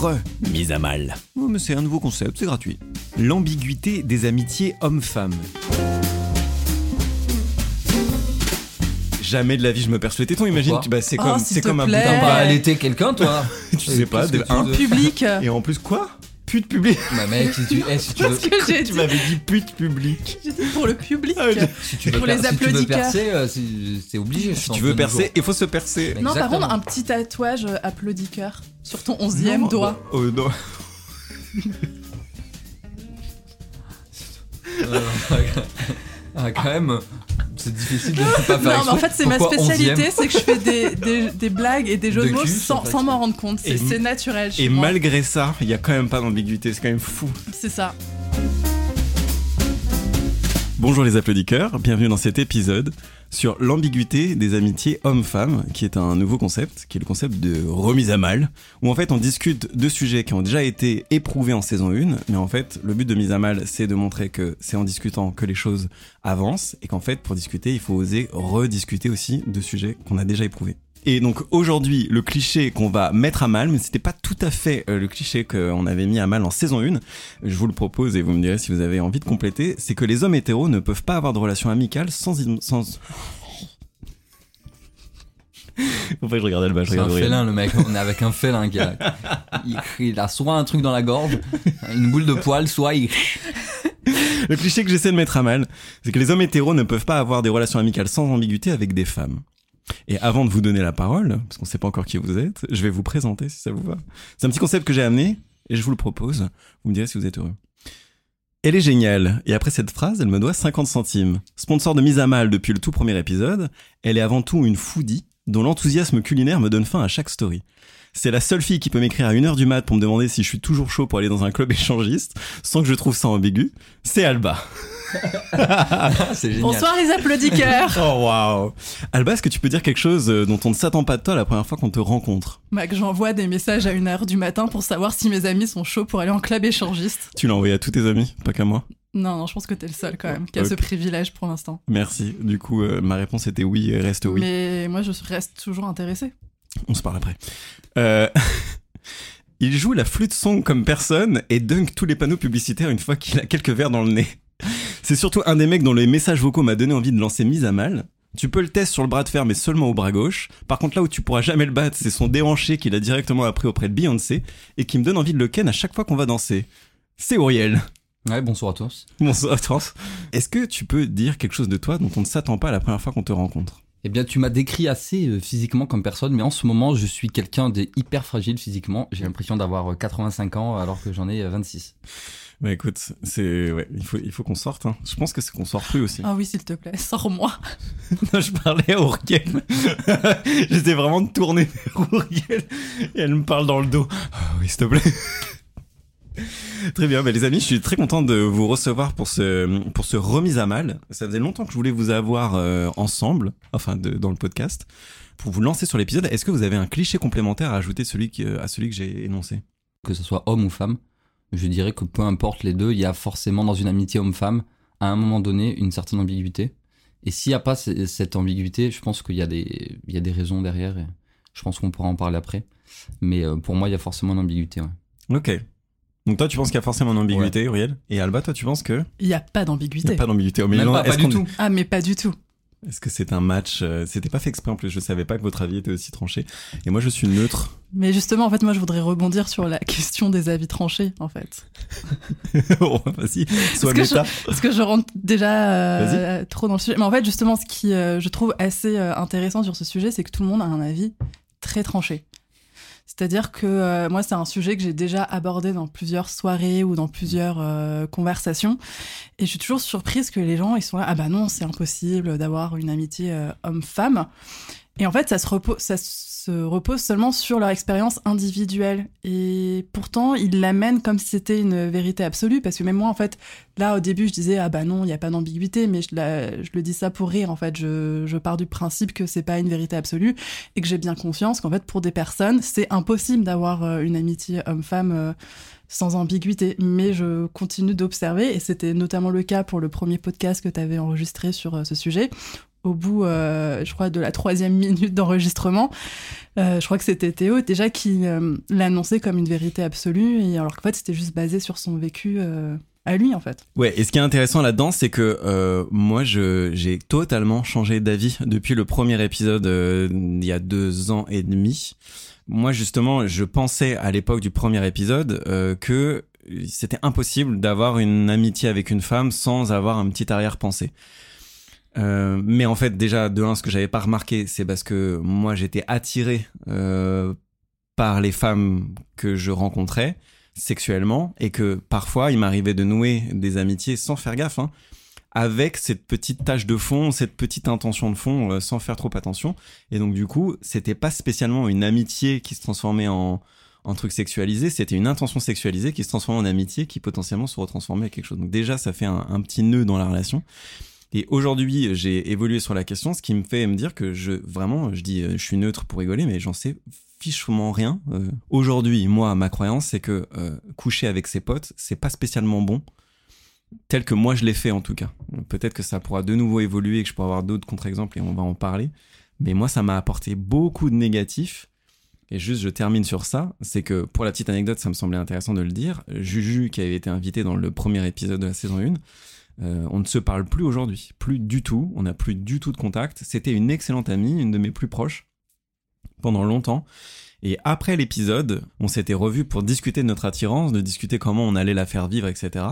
Remise à mal. Oh, mais c'est un nouveau concept, c'est gratuit. L'ambiguïté des amitiés hommes-femmes. Jamais de la vie je me perce le téton, imagine. Pourquoi bah, c'est Oh, comme, s'il c'est te comme un plaît. bout d'un T'as pas bras. allaité quelqu'un, toi Tu sais pas, Qu'est-ce de tu un. veux Public. Et en plus, quoi? Pute public. Bah mec, si tu, eh, si tu veux, Parce que j'ai Tu dit m'avais dit pute public. j'ai dit pour le public. Ah, je- si tu veux, pour les per- si tu veux applaudisseurs. percer, euh, c'est obligé. Si tu veux percer, il faut se percer. Non, par contre, un petit tatouage euh, applaudisseur sur ton onzième Non, doigt. bah, oh, non. Ah, quand même, c'est difficile de ne pas faire Non, mais en fait, c'est ma spécialité, c'est que je fais des, des, des blagues et des jeux de, De mots cul, sans, m'en rendre compte. C'est Et- c'est naturel. Et moi. malgré ça, il y a quand même pas d'ambiguïté, c'est quand même fou. C'est ça. Bonjour les applaudisseurs, bienvenue dans cet épisode sur l'ambiguïté des amitiés hommes-femmes, qui est un nouveau concept, qui est le concept de remise à mal, où en fait on discute de sujets qui ont déjà été éprouvés en saison 1, mais en fait le but de mise à mal c'est de montrer que c'est en discutant que les choses avancent, et qu'en fait pour discuter il faut oser rediscuter aussi de sujets qu'on a déjà éprouvés. Et donc aujourd'hui, le cliché qu'on va mettre à mal, mais c'était pas tout à fait euh, le cliché qu'on avait mis à mal en saison 1, je vous le propose et vous me direz si vous avez envie de compléter, c'est que les hommes hétéros ne peuvent pas avoir de relation amicale sans... sans... Faut pas que je regarde Alba, je C'est un félin, le mec. On est avec un félin qui a, il, il a soit un truc dans la gorge, une boule de poil, soit il. Le cliché que j'essaie de mettre à mal, c'est que les hommes hétéros ne peuvent pas avoir des relations amicales sans ambiguïté avec des femmes. Et avant de vous donner la parole, parce qu'on sait pas encore qui vous êtes, je vais vous présenter si ça vous va. C'est un petit concept que j'ai amené et je vous le propose. Vous me direz si vous êtes heureux. Elle est géniale. Et après cette phrase, elle me doit 50 centimes. Sponsor de mise à mal depuis le tout premier épisode, elle est avant tout une foodie dont l'enthousiasme culinaire me donne faim à chaque story. C'est la seule fille qui peut m'écrire à 1h du mat pour me demander si je suis toujours chaud pour aller dans un club échangiste, sans que je trouve ça ambigu. C'est Alba. C'est génial. Bonsoir les applaudisseurs. Oh waouh Alba, est-ce que tu peux dire quelque chose euh, dont on ne s'attend pas de toi la première fois qu'on te rencontre? Mac, j'envoie des messages à 1h du matin pour savoir si mes amis sont chauds pour aller en club échangiste. Tu l'as envoyé à tous tes amis, pas qu'à moi? Non, non, je pense que t'es le seul quand même qui a ce privilège pour l'instant. Merci. Du coup, euh, ma réponse était oui et reste oui. Mais moi, je reste toujours intéressée. On se parle après. Euh, Il joue la flûte son comme personne et dunk tous les panneaux publicitaires une fois qu'il a quelques verres dans le nez. C'est surtout un des mecs dont les messages vocaux m'a donné envie de lancer mise à mal. Tu peux le tester sur le bras de fer mais seulement au bras gauche. Par contre là où tu pourras jamais le battre, c'est son déhanché qu'il a directement appris auprès de Beyoncé et qui me donne envie de le ken à chaque fois qu'on va danser. C'est Auriel. Ouais, bonsoir à tous. Bonsoir à toi. Est-ce que tu peux dire quelque chose de toi dont on ne s'attend pas la première fois qu'on te rencontre? Eh bien, tu m'as décrit assez euh, physiquement comme personne, mais en ce moment, je suis quelqu'un de hyper fragile physiquement. J'ai l'impression d'avoir euh, 85 ans alors que j'en ai euh, 26. Bah écoute, c'est ouais, il faut il faut qu'on sorte. hein. Je pense que c'est qu'on sort plus aussi. Ah oui, s'il te plaît, sors-moi. Non, je parlais à Auriel. J'étais vraiment tourné vers Auriel et elle me parle dans le dos. Ah oui, s'il te plaît. Très bien, bah les amis, je suis très content de vous recevoir pour ce pour ce remise à mal. Ça faisait longtemps que je voulais vous avoir euh, ensemble, enfin de, dans le podcast, pour vous lancer sur l'épisode. Est-ce que vous avez un cliché complémentaire à ajouter celui qui, à celui que j'ai énoncé? Que ce soit homme ou femme, je dirais que peu importe les deux, il y a forcément dans une amitié homme-femme, à un moment donné, une certaine ambiguïté. Et s'il n'y a pas cette ambiguïté, je pense qu'il y, a des- il y a des raisons derrière. Et je pense qu'on pourra en parler après. Mais euh, pour moi, il y a forcément une ambiguïté. ouais. Ok. Donc toi, tu penses qu'il y a forcément une ambiguïté, Auriel Et Alba, toi, tu penses que Il n'y a pas il n'y d'ambiguïté. a pas d'ambiguïté Même non, pas, pas du tout. Ah, mais pas du tout. Est-ce que c'est un match euh, C'était pas fait exprès en plus. Je savais pas que votre avis était aussi tranché. Et moi, je suis neutre. Mais justement, en fait, moi, je voudrais rebondir sur la question des avis tranchés, en fait. oh, vas-y, sois que méta. Parce que je rentre déjà euh, trop dans le sujet. Mais en fait, justement, ce qui euh, je trouve assez intéressant sur ce sujet, c'est que tout le monde a un avis très tranché. C'est-à-dire que euh, moi, c'est un sujet que j'ai déjà abordé dans plusieurs soirées ou dans plusieurs euh, conversations. Et je suis toujours surprise que les gens, ils sont là, ah bah non, c'est impossible d'avoir une amitié euh, homme-femme. Et en fait, ça se, repose, ça se repose seulement sur leur expérience individuelle. Et pourtant, ils l'amènent comme si c'était une vérité absolue. Parce que même moi, en fait, là, au début, je disais, ah bah non, il n'y a pas d'ambiguïté, mais je, le dis ça pour rire. En fait, je, je pars du principe que c'est pas une vérité absolue et que j'ai bien conscience qu'en fait, pour des personnes, c'est impossible d'avoir euh, une amitié homme-femme. euh, sans ambiguïté, mais je continue d'observer, et c'était notamment le cas pour le premier podcast que tu avais enregistré sur euh, ce sujet, au bout, euh, je crois, de la troisième minute d'enregistrement, euh, je crois que c'était Théo déjà qui euh, l'annonçait comme une vérité absolue, et alors qu'en fait c'était juste basé sur son vécu à lui en fait. Ouais, et ce qui est intéressant là-dedans, c'est que moi, j'ai totalement changé d'avis depuis le premier épisode il y a deux ans et demi. Moi, justement, je pensais à l'époque du premier épisode que c'était impossible d'avoir une amitié avec une femme sans avoir un petit arrière-pensée. Euh, mais en fait, déjà, de un, ce que j'avais pas remarqué, c'est parce que moi, j'étais attiré euh, par les femmes que je rencontrais sexuellement et que parfois il m'arrivait de nouer des amitiés sans faire gaffe, hein, avec cette petite tâche de fond, cette petite intention de fond, euh, sans faire trop attention. Et donc du coup, c'était pas spécialement une amitié qui se transformait en en truc sexualisé, c'était une intention sexualisée qui se transformait en amitié, qui potentiellement se retransformait en quelque chose. Donc déjà, ça fait un, un petit nœud dans la relation. Et aujourd'hui, j'ai évolué sur la question, ce qui me fait me dire que je vraiment, je dis, euh, je suis neutre pour rigoler, mais j'en sais fichement rien. Euh, aujourd'hui, moi, ma croyance, c'est que euh, coucher avec ses potes, c'est pas spécialement bon, tel que moi je l'ai fait en tout cas. Peut-être que ça pourra de nouveau évoluer et que je pourrai avoir d'autres contre-exemples et on va en parler. Mais moi, ça m'a apporté beaucoup de négatifs. Et juste, je termine sur ça, c'est que pour la petite anecdote, ça me semblait intéressant de le dire. Juju, qui avait été invité dans le premier épisode de la saison 1, euh, on ne se parle plus aujourd'hui, plus du tout, on n'a plus du tout de contact. C'était une excellente amie, une de mes plus proches, pendant longtemps. Et après l'épisode, on s'était revus pour discuter de notre attirance, de discuter comment on allait la faire vivre, etc.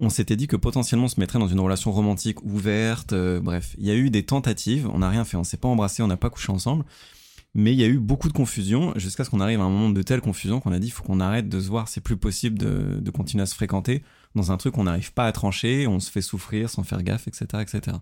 On s'était dit que potentiellement on se mettrait dans une relation romantique ouverte, euh, bref. Il y a eu des tentatives, on n'a rien fait, on s'est pas embrassé, on n'a pas couché ensemble. Mais il y a eu beaucoup de confusion jusqu'à ce qu'on arrive à un moment de telle confusion qu'on a dit il faut qu'on arrête de se voir, c'est plus possible de, de continuer à se fréquenter dans un truc qu'on n'arrive pas à trancher, on se fait souffrir sans faire gaffe, etc., etc.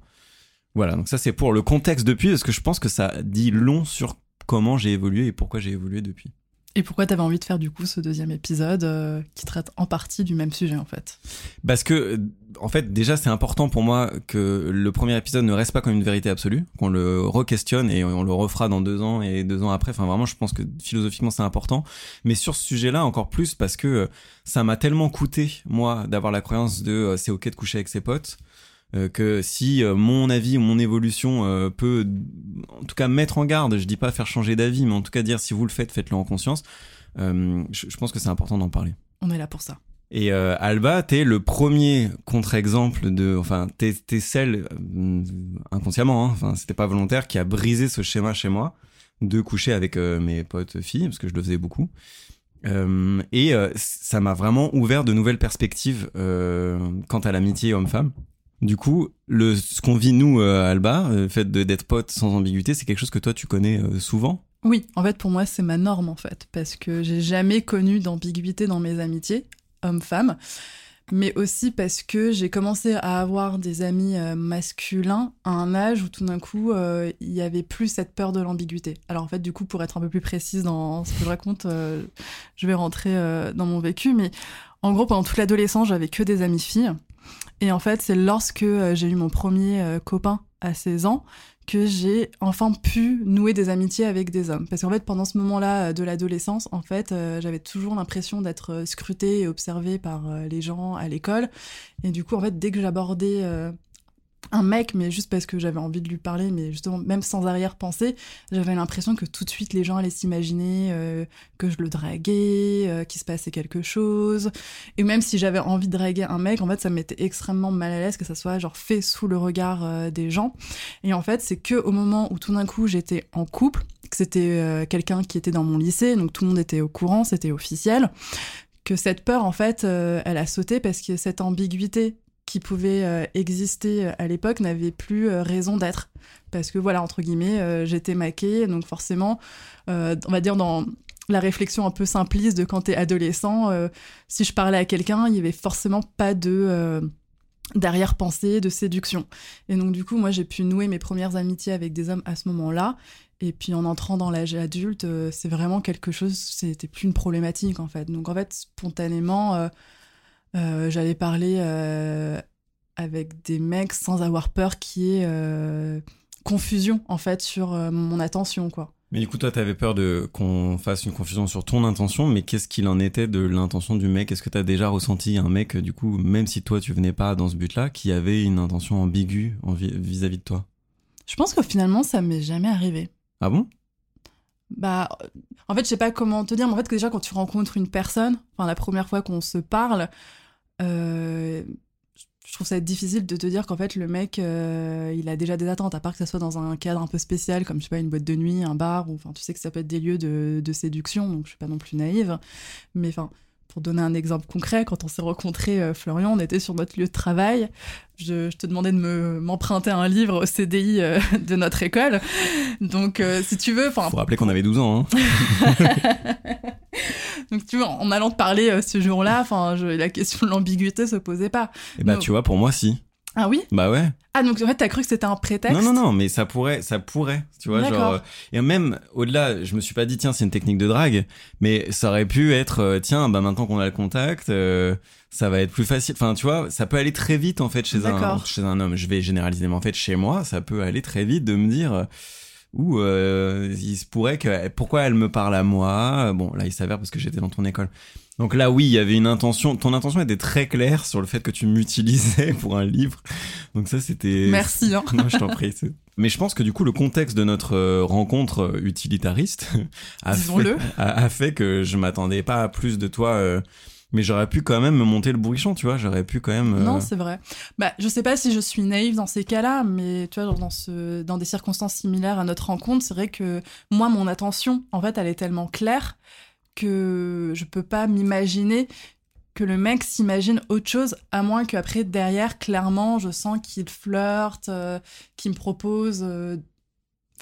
Voilà, donc ça c'est pour le contexte depuis, parce que je pense que ça dit long sur comment j'ai évolué et pourquoi j'ai évolué depuis. Et pourquoi t'avais envie de faire du coup ce deuxième épisode euh, qui traite en partie du même sujet en fait? Parce que, en fait, déjà, c'est important pour moi que le premier épisode ne reste pas comme une vérité absolue, qu'on le re-questionne et on le refera dans deux ans et deux ans après. Enfin, vraiment, je pense que philosophiquement, c'est important. Mais sur ce sujet-là, encore plus parce que euh, ça m'a tellement coûté, moi, d'avoir la croyance de euh, c'est ok de coucher avec ses potes. Euh, que si euh, mon avis ou mon évolution euh, peut en tout cas mettre en garde, je dis pas faire changer d'avis, mais en tout cas dire si vous le faites, faites-le en conscience, euh, je, je pense que c'est important d'en parler. On est là pour ça. Et euh, Alba, t'es le premier contre-exemple de, enfin, t'es t'es celle euh, inconsciemment, hein, enfin, c'était pas volontaire, qui a brisé ce schéma chez moi de coucher avec euh, mes potes filles parce que je le faisais beaucoup. Euh, et euh, ça m'a vraiment ouvert de nouvelles perspectives euh, quant à l'amitié homme-femme. Du coup, le ce qu'on vit nous euh, Alba, le fait d'être potes sans ambiguïté, c'est quelque chose que toi tu connais euh, souvent? Oui, en fait, pour moi, c'est ma norme, en fait, parce que j'ai jamais connu d'ambiguïté dans mes amitiés, hommes-femmes, mais aussi parce que j'ai commencé à avoir des amis euh, masculins à un âge où tout d'un coup, euh, il y avait plus cette peur de l'ambiguïté. Alors, en fait, du coup, pour être un peu plus précise dans ce que je raconte, euh, je vais rentrer euh, dans mon vécu, mais en gros, pendant toute l'adolescence, j'avais que des amis filles. Et en fait, c'est lorsque euh, j'ai eu mon premier euh, copain à 16 ans que j'ai enfin pu nouer des amitiés avec des hommes. Parce qu'en fait, pendant ce moment-là euh, de l'adolescence, en fait, j'avais toujours l'impression d'être scrutée et observée par les gens à l'école. Et du coup, en fait, dès que j'abordais un mec, mais juste parce que j'avais envie de lui parler, mais justement, même sans arrière-pensée, j'avais l'impression que tout de suite, les gens allaient s'imaginer euh, que je le draguais, euh, qu'il se passait quelque chose. Et même si j'avais envie de draguer un mec, en fait, ça m'était extrêmement mal à l'aise que ça soit genre fait sous le regard euh, des gens. Et en fait, c'est que au moment où tout d'un coup j'étais en couple, que c'était euh, quelqu'un qui était dans mon lycée, donc tout le monde était au courant, c'était officiel, que cette peur, en fait, euh, elle a sauté parce que cette ambiguïté qui pouvait euh, exister euh, à l'époque n'avait plus euh, raison d'être. Parce que voilà, entre guillemets, j'étais maquée, donc forcément, on va dire dans la réflexion un peu simpliste de quand t'es adolescent, si je parlais à quelqu'un, il y avait forcément pas de euh, d'arrière-pensée, de séduction. Et donc du coup, moi j'ai pu nouer mes premières amitiés avec des hommes à ce moment-là. Et puis en entrant dans l'âge adulte, c'est vraiment quelque chose, c'était plus une problématique en fait. Donc en fait, spontanément, euh, j'allais parler euh, avec des mecs sans avoir peur qu'il y ait euh, confusion en fait sur mon attention quoi. Mais du coup, toi, t'avais peur de qu'on fasse une confusion sur ton intention, mais qu'est-ce qu'il en était de l'intention du mec? Est-ce que t'as déjà ressenti un mec, du coup, même si toi tu venais pas dans ce but-là, qui avait une intention ambiguë vis-à-vis de toi? Je pense que finalement, ça m'est jamais arrivé. Ah bon? Bah, en fait, je sais pas comment te dire, mais en fait, que déjà, quand tu rencontres une personne, enfin, la première fois qu'on se parle, euh, je trouve ça difficile de te dire qu'en fait, le mec, euh, il a déjà des attentes, à part que ça soit dans un cadre un peu spécial, comme, je sais pas, une boîte de nuit, un bar, ou, enfin, tu sais que ça peut être des lieux de, de séduction, donc je suis pas non plus naïve. Mais, enfin, pour donner un exemple concret, quand on s'est rencontrés, euh, Florian, on était sur notre lieu de travail. Je, je te demandais de me m'emprunter un livre au CDI euh, de notre école. Donc, euh, si tu veux, enfin, Faut rappeler qu'on avait 12 ans, hein. Donc tu vois, en allant te parler ce jour-là, enfin, la question de l'ambiguïté se posait pas. Et bah, Non. tu vois, pour moi, si. Ah oui? Bah ouais. Ah donc en fait t'as cru que c'était un prétexte? Non, non, non, mais ça pourrait, ça pourrait, tu vois, genre, euh, et même au-delà, je me suis pas dit, tiens, c'est une technique de drague, mais ça aurait pu être, euh, tiens, bah maintenant qu'on a le contact, euh, ça va être plus facile. Enfin, tu vois, ça peut aller très vite en fait chez un, chez un homme. Je vais généraliser, mais en fait, chez moi, ça peut aller très vite de me dire. Ou euh, il se pourrait que pourquoi elle me parle à moi? Bon là il s'avère parce que j'étais dans ton école donc là oui il y avait une intention ton intention était très claire sur le fait que tu m'utilisais pour un livre donc ça c'était Merci. Hein. non, je t'en prie. Mais je pense que du coup, le contexte de notre euh, rencontre euh, utilitariste a fait, a fait que je m'attendais pas à plus de toi. euh, mais j'aurais pu quand même me monter le bourrichon, tu vois. J'aurais pu quand même. euh, Non, c'est vrai. Bah, je sais pas si je suis naïve dans ces cas-là, mais tu vois, dans, ce, dans des circonstances similaires à notre rencontre, c'est vrai que moi, mon attention, en fait, elle est tellement claire que je peux pas m'imaginer que le mec s'imagine autre chose, à moins qu'après, derrière, clairement, je sens qu'il flirte, euh, qu'il me propose, euh,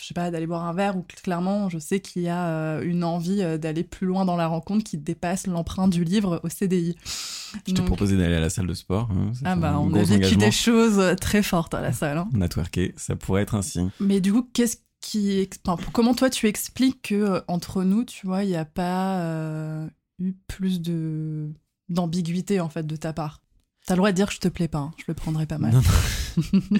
je sais pas, d'aller boire un verre, ou clairement, je sais qu'il y a euh, une envie euh, d'aller plus loin dans la rencontre qui dépasse l'empreinte du livre au CDI. je t'ai Donc- proposé d'aller à la salle de sport. hein, ah bah, on a vécu engagement. des choses euh, très fortes à la salle. hein. On a twerké, ça pourrait être un signe. Mais du coup, qu'est-ce qui, enfin, comment toi tu expliques que entre nous, tu vois, il n'y a pas euh, eu plus de d'ambiguïté en fait de ta part? T'as le droit de dire que je te plais pas, hein, je le prendrai pas mal. Non,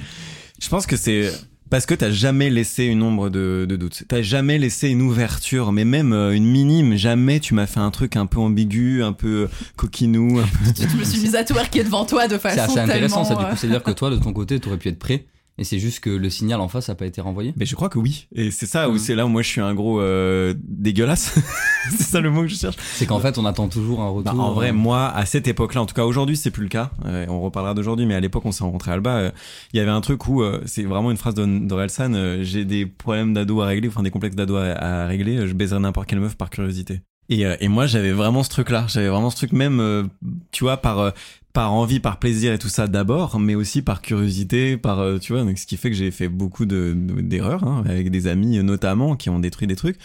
Je pense que c'est parce que t'as jamais laissé une ombre de, de doute. T'as jamais laissé une ouverture, mais même euh, une minime. Jamais tu m'as fait un truc un peu ambigu, un peu euh, coquinou. un peu- je me suis mise à twerker devant toi de façon C'est assez intéressant ça, tellement, du coup. C'est-à-dire que toi, de ton côté, t'aurais pu être prêt, et c'est juste que le signal en face n'a pas été renvoyé. Mais je crois que oui. Et c'est ça où c'est là où moi je suis un gros euh, dégueulasse. c'est ça le mot que je cherche. C'est qu'en fait, on attend toujours un Bah, retour. en vrai, euh, moi, à cette époque-là, en tout cas aujourd'hui, c'est plus le cas. Euh, on reparlera d'aujourd'hui, mais à l'époque, on s'est rencontrés à Alba. euh, Il y avait un truc où c'est vraiment une phrase de- d'Orelsan. J'ai des problèmes d'ado à régler, enfin des complexes d'ado à, à régler. Je baiserai n'importe quelle meuf par curiosité. Et, euh, et moi, j'avais vraiment ce truc-là. J'avais vraiment ce truc même, euh, tu vois, par euh, par envie, par plaisir et tout ça d'abord, mais aussi par curiosité, par euh, tu vois, donc ce qui fait que j'ai fait beaucoup de de- d'erreurs hein, avec des amis notamment qui ont détruit des trucs.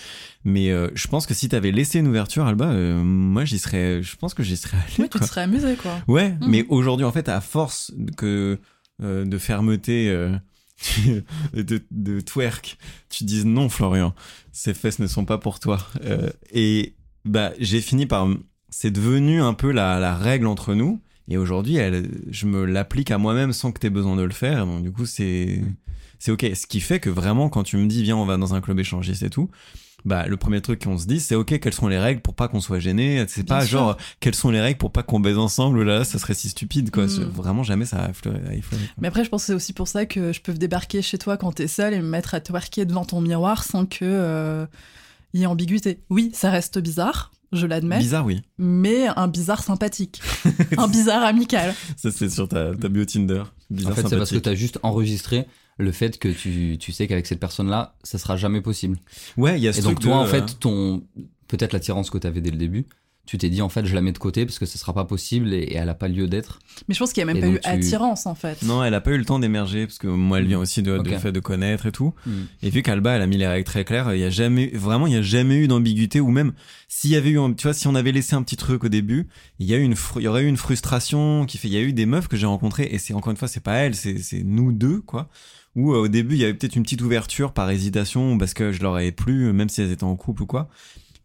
Mais euh, je pense que si t'avais laissé une ouverture, Alba, euh, moi j'y serais, je pense que j'y serais allé. Ouais, tu te serais amusé quoi. Ouais, Mhm. mais aujourd'hui, en fait, à force que euh, de fermeté, euh, de, de twerk, tu dises non, Florian, ces fesses ne sont pas pour toi. Euh, et bah, j'ai fini par. C'est devenu un peu la, la règle entre nous. Et aujourd'hui, elle, je me l'applique à moi-même sans que tu aies besoin de le faire. Donc, du coup, c'est. C'est ok. Ce qui fait que vraiment, quand tu me dis, viens, on va dans un club échangiste et tout, bah, le premier truc qu'on se dit, c'est ok, quelles sont les règles pour pas qu'on soit gêné? C'est pas sûr. genre, quelles sont les règles pour pas qu'on baise ensemble? Là, ça serait si stupide quoi Mm. Vraiment jamais ça a effleuré, a effleuré, quoi. Mais après, je pense que c'est aussi pour ça que je peux débarquer chez toi quand t'es seule et me mettre à twerker devant ton miroir sans que euh, il y ait ambiguïté. Oui, ça reste bizarre, je l'admets, bizarre oui mais un bizarre sympathique, un bizarre amical. ça c'est sur ta, ta bio Tinder bizarre En fait, c'est parce que tu as juste enregistré le fait que tu, tu sais qu'avec cette personne-là, ça sera jamais possible. ouais il y a ce Et donc toi, de, en euh, fait, ton peut-être l'attirance que tu avais dès le début, tu t'es dit en fait je la mets de côté parce que ce sera pas possible et, et elle a pas lieu d'être. Mais je pense qu'il n'y a même Et pas eu tu- attirance en fait. Non, elle a pas eu le temps d'émerger parce que moi, elle vient aussi de, du fait de connaître et tout. Hmm. Et vu qu'Alba, elle a mis les règles très claires, il y a jamais, vraiment, il y a jamais eu d'ambiguïté ou même s'il y avait eu, un- tu vois, si on avait laissé un petit truc au début, il y a eu une, il y aurait eu une frustration qui fait, il y a eu des meufs que j'ai rencontrées et c'est encore une fois, c'est pas elle, c'est, c'est nous deux, quoi. Où euh, au début, il y avait peut-être une petite ouverture par hésitation ou parce que je leur avais plu, même si elles étaient en couple ou quoi.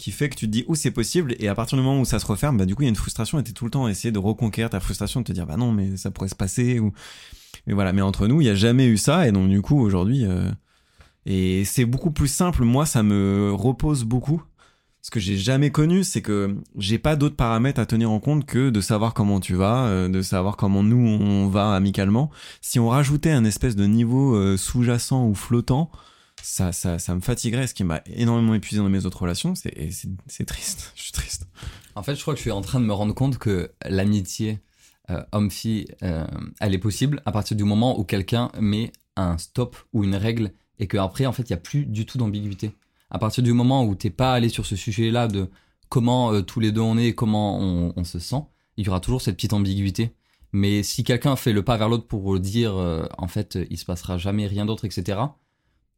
Qui fait que tu te dis, oh, c'est possible. Et à partir du moment où ça se referme, bah, du coup, il y a une frustration et t'es tout le temps à essayer de reconquérir ta frustration, de te dire, bah non, mais ça pourrait se passer ou, mais voilà, mais entre nous, il n'y a jamais eu ça, et donc du coup, aujourd'hui, euh, et c'est beaucoup plus simple. Moi, ça me repose beaucoup. Ce que j'ai jamais connu, c'est que j'ai pas d'autres paramètres à tenir en compte que de savoir comment tu vas, euh, de savoir comment nous on va amicalement. Si on rajoutait un espèce de niveau euh, sous-jacent ou flottant, ça, ça, ça me fatiguerait, ce qui m'a énormément épuisé dans mes autres relations. C'est, c'est, triste. Je suis triste. En fait, je crois que je suis en train de me rendre compte que l'amitié euh, homme-fille, euh, elle est possible à partir du moment où quelqu'un met un stop ou une règle et qu'après, en fait, il n'y a plus du tout d'ambiguïté. À partir du moment où t'es pas allé sur ce sujet-là de comment euh, tous les deux on est, comment on, se sent, il y aura toujours cette petite ambiguïté. Mais si quelqu'un fait le pas vers l'autre pour dire, en fait, il se passera jamais rien d'autre, etc.,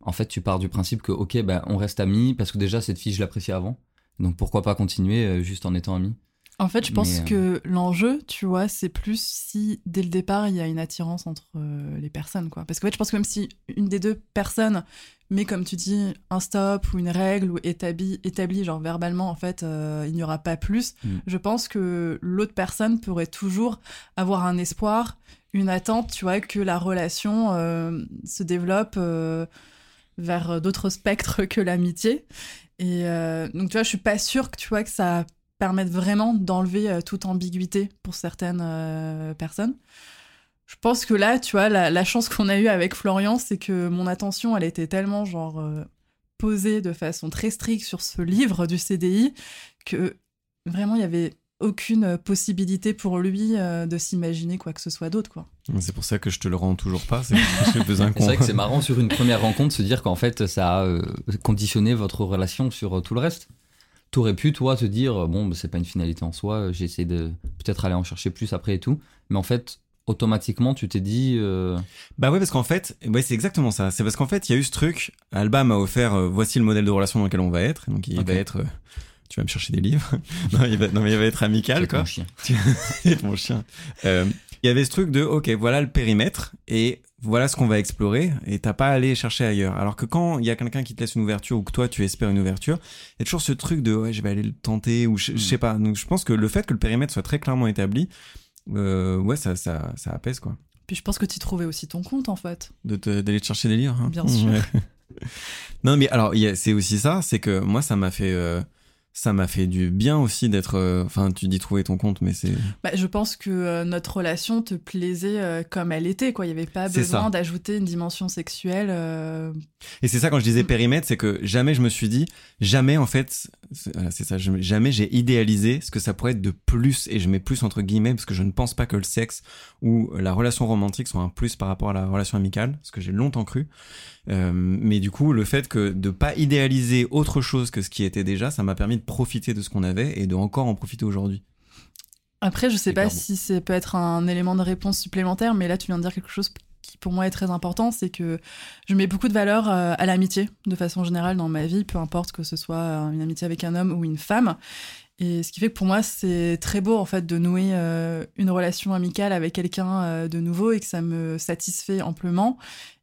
en fait, tu pars du principe que, ok, ben, on reste amis parce que déjà, cette fille, je l'appréciais avant. Donc pourquoi pas continuer euh, juste en étant amis? En fait, je pense Mais, que l'enjeu, tu vois, c'est plus si dès le départ il y a une attirance entre euh, les personnes, quoi. Parce qu'en fait, je pense que même si une des deux personnes met, comme tu dis, un stop ou une règle ou établit, établit genre verbalement, en fait, euh, il n'y aura pas plus, Mm. je pense que l'autre personne pourrait toujours avoir un espoir, une attente, tu vois, que la relation euh, se développe euh, vers d'autres spectres que l'amitié. Et euh, donc, tu vois, je suis pas sûre que tu vois que ça permette vraiment d'enlever euh, toute ambiguïté pour certaines euh, personnes. Je pense que là, tu vois, la, la chance qu'on a eue avec Florian, c'est que mon attention, elle était tellement genre euh, posée de façon très stricte sur ce livre du CDI que vraiment il y avait aucune possibilité pour lui euh, de s'imaginer quoi que ce soit d'autre, quoi. C'est pour ça que je te le rends toujours pas. C'est vrai que c'est marrant sur une première rencontre de se dire qu'en fait ça a euh, conditionné votre relation sur euh, tout le reste. T'aurais pu toi te dire euh, bon bah, c'est pas une finalité en soi, euh, j'ai essayé de peut-être aller en chercher plus après et tout, mais en fait automatiquement tu t'es dit euh, Bah ouais, parce qu'en fait, ouais, c'est exactement ça. C'est parce qu'en fait, il y a eu ce truc. Alba m'a offert, euh, voici le modèle de relation dans lequel on va être. Donc il va être, euh, tu vas me chercher des livres. non, il va, non, mais il va être amical, quoi. mon chien. Mon chien. Euh, Il y avait ce truc de, ok, voilà le périmètre et voilà ce qu'on va explorer et t'as pas à aller chercher ailleurs. Alors que quand il y a quelqu'un qui te laisse une ouverture ou que toi tu espères une ouverture, il y a toujours ce truc de, ouais, je vais aller le tenter ou je, je sais pas. Donc je pense que le fait que le périmètre soit très clairement établi, euh, ouais, ça, ça, ça apaise quoi. Puis je pense que tu trouvais aussi ton compte, en fait. De te- d'aller te chercher des livres. hein. Bien sûr. non mais alors c'est aussi ça, c'est que moi ça m'a fait euh, ça m'a fait du bien aussi d'être euh, enfin tu dis trouver ton compte mais c'est Bah, je pense que euh, notre relation te plaisait euh, comme elle était, quoi. Il n'y avait pas besoin d'ajouter une dimension sexuelle. euh, et c'est ça quand je disais périmètre c'est que jamais je me suis dit jamais en fait voilà, c'est ça. Jamais j'ai idéalisé ce que ça pourrait être de plus et je mets plus entre guillemets parce que je ne pense pas que le sexe ou la relation romantique soit un plus par rapport à la relation amicale ce que j'ai longtemps cru. Euh, mais du coup le fait que de pas idéaliser autre chose que ce qui était déjà ça m'a permis de profiter de ce qu'on avait et de encore en profiter aujourd'hui. Après, je sais pas bon. si ça peut être un élément de réponse supplémentaire, mais là, tu viens de dire quelque chose pour moi est très important, c'est que je mets beaucoup de valeur euh, à l'amitié, de façon générale dans ma vie, peu importe que ce soit euh, une amitié avec un homme ou une femme. Et ce qui fait que pour moi, c'est très beau en fait de nouer euh, une relation amicale avec quelqu'un euh, de nouveau et que ça me satisfait amplement.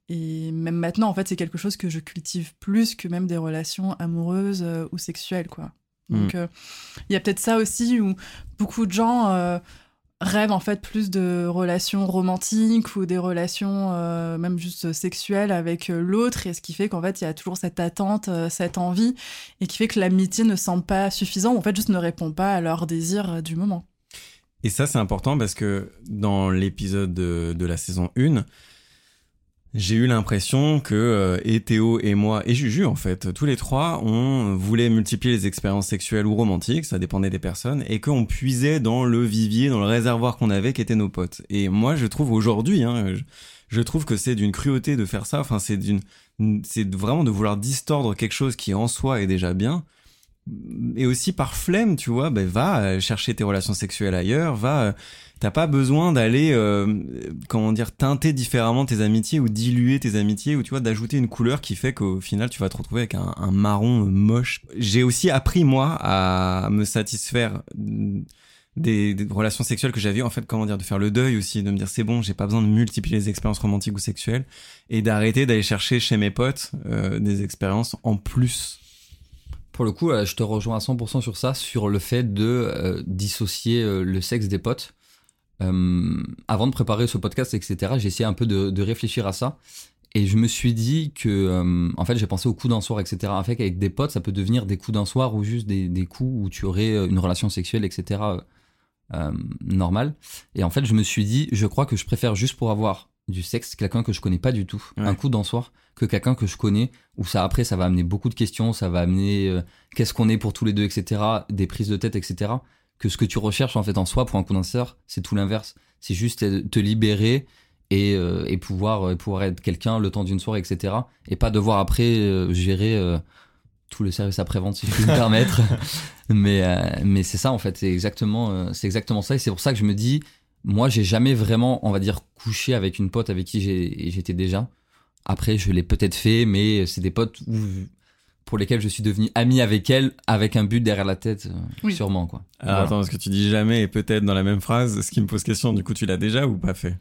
Et même maintenant, en fait, c'est quelque chose que je cultive plus que même des relations amoureuses euh, ou sexuelles, quoi. Donc, euh, il y a peut-être ça aussi où beaucoup de gens rêvent en fait plus de relations romantiques ou des relations euh, même juste sexuelles avec euh, l'autre et ce qui fait qu'en fait il y a toujours cette attente, euh, cette envie et qui fait que l'amitié ne semble pas suffisante ou en fait juste ne répond pas à leurs désirs euh, du moment. Et ça, c'est important parce que dans l'épisode de, de la saison 1, j'ai eu l'impression que euh, et Théo et moi, et Juju en fait, tous les trois, on voulait multiplier les expériences sexuelles ou romantiques, ça dépendait des personnes, et qu'on puisait dans le vivier, dans le réservoir qu'on avait, qui étaient nos potes. Et moi, je trouve aujourd'hui, hein, je, je trouve que c'est d'une cruauté de faire ça, enfin c'est d'une... C'est vraiment de vouloir distordre quelque chose qui en soi est déjà bien et aussi par flemme, tu vois, ben va euh, chercher tes relations sexuelles ailleurs, va euh, t'as pas besoin d'aller euh, comment dire teinter différemment tes amitiés ou diluer tes amitiés ou tu vois d'ajouter une couleur qui fait qu'au final tu vas te retrouver avec un, marron moche. J'ai aussi appris moi à me satisfaire des, relations sexuelles que j'avais en fait comment dire de faire le deuil aussi de me dire c'est bon j'ai pas besoin de multiplier les expériences romantiques ou sexuelles et d'arrêter d'aller chercher chez mes potes euh, des expériences en plus Pour le coup, euh, je te rejoins à 100% sur ça, sur le fait de euh, dissocier le sexe des potes. Euh, avant de préparer ce podcast, etc., j'ai essayé un peu de, de réfléchir à ça. Et je me suis dit que, euh, en fait, j'ai pensé aux coups d'un soir, etc. En fait, avec des potes, ça peut devenir des coups d'un soir ou juste des, des coups où tu aurais euh, une relation sexuelle, etc. Euh, normale. Et en fait, je me suis dit, je crois que je préfère juste pour avoir du sexe quelqu'un que je connais pas du tout, Ouais. un coup d'un soir, que quelqu'un que je connais, où ça après, ça va amener beaucoup de questions, ça va amener qu'est-ce qu'on est pour tous les deux, etc. Des prises de tête, etc. Que ce que tu recherches en fait en soi pour un coup d'un soir, c'est tout l'inverse. C'est juste te libérer et, euh, et pouvoir euh, pouvoir être quelqu'un le temps d'une soirée, etc. Et pas devoir après euh, gérer euh, tout le service après-vente, si je puis me permettre. mais euh, mais c'est ça en fait, c'est exactement euh, c'est exactement ça et c'est pour ça que je me dis moi j'ai jamais vraiment on va dire couché avec une pote avec qui j'ai j'étais déjà. Après je l'ai peut-être fait mais c'est des potes où pour lesquels je suis devenu ami avec elle avec un but derrière la tête euh, Oui. sûrement quoi. alors Voilà. attends parce que tu dis jamais et peut-être dans la même phrase ce qui me pose question du coup tu l'as déjà ou pas fait?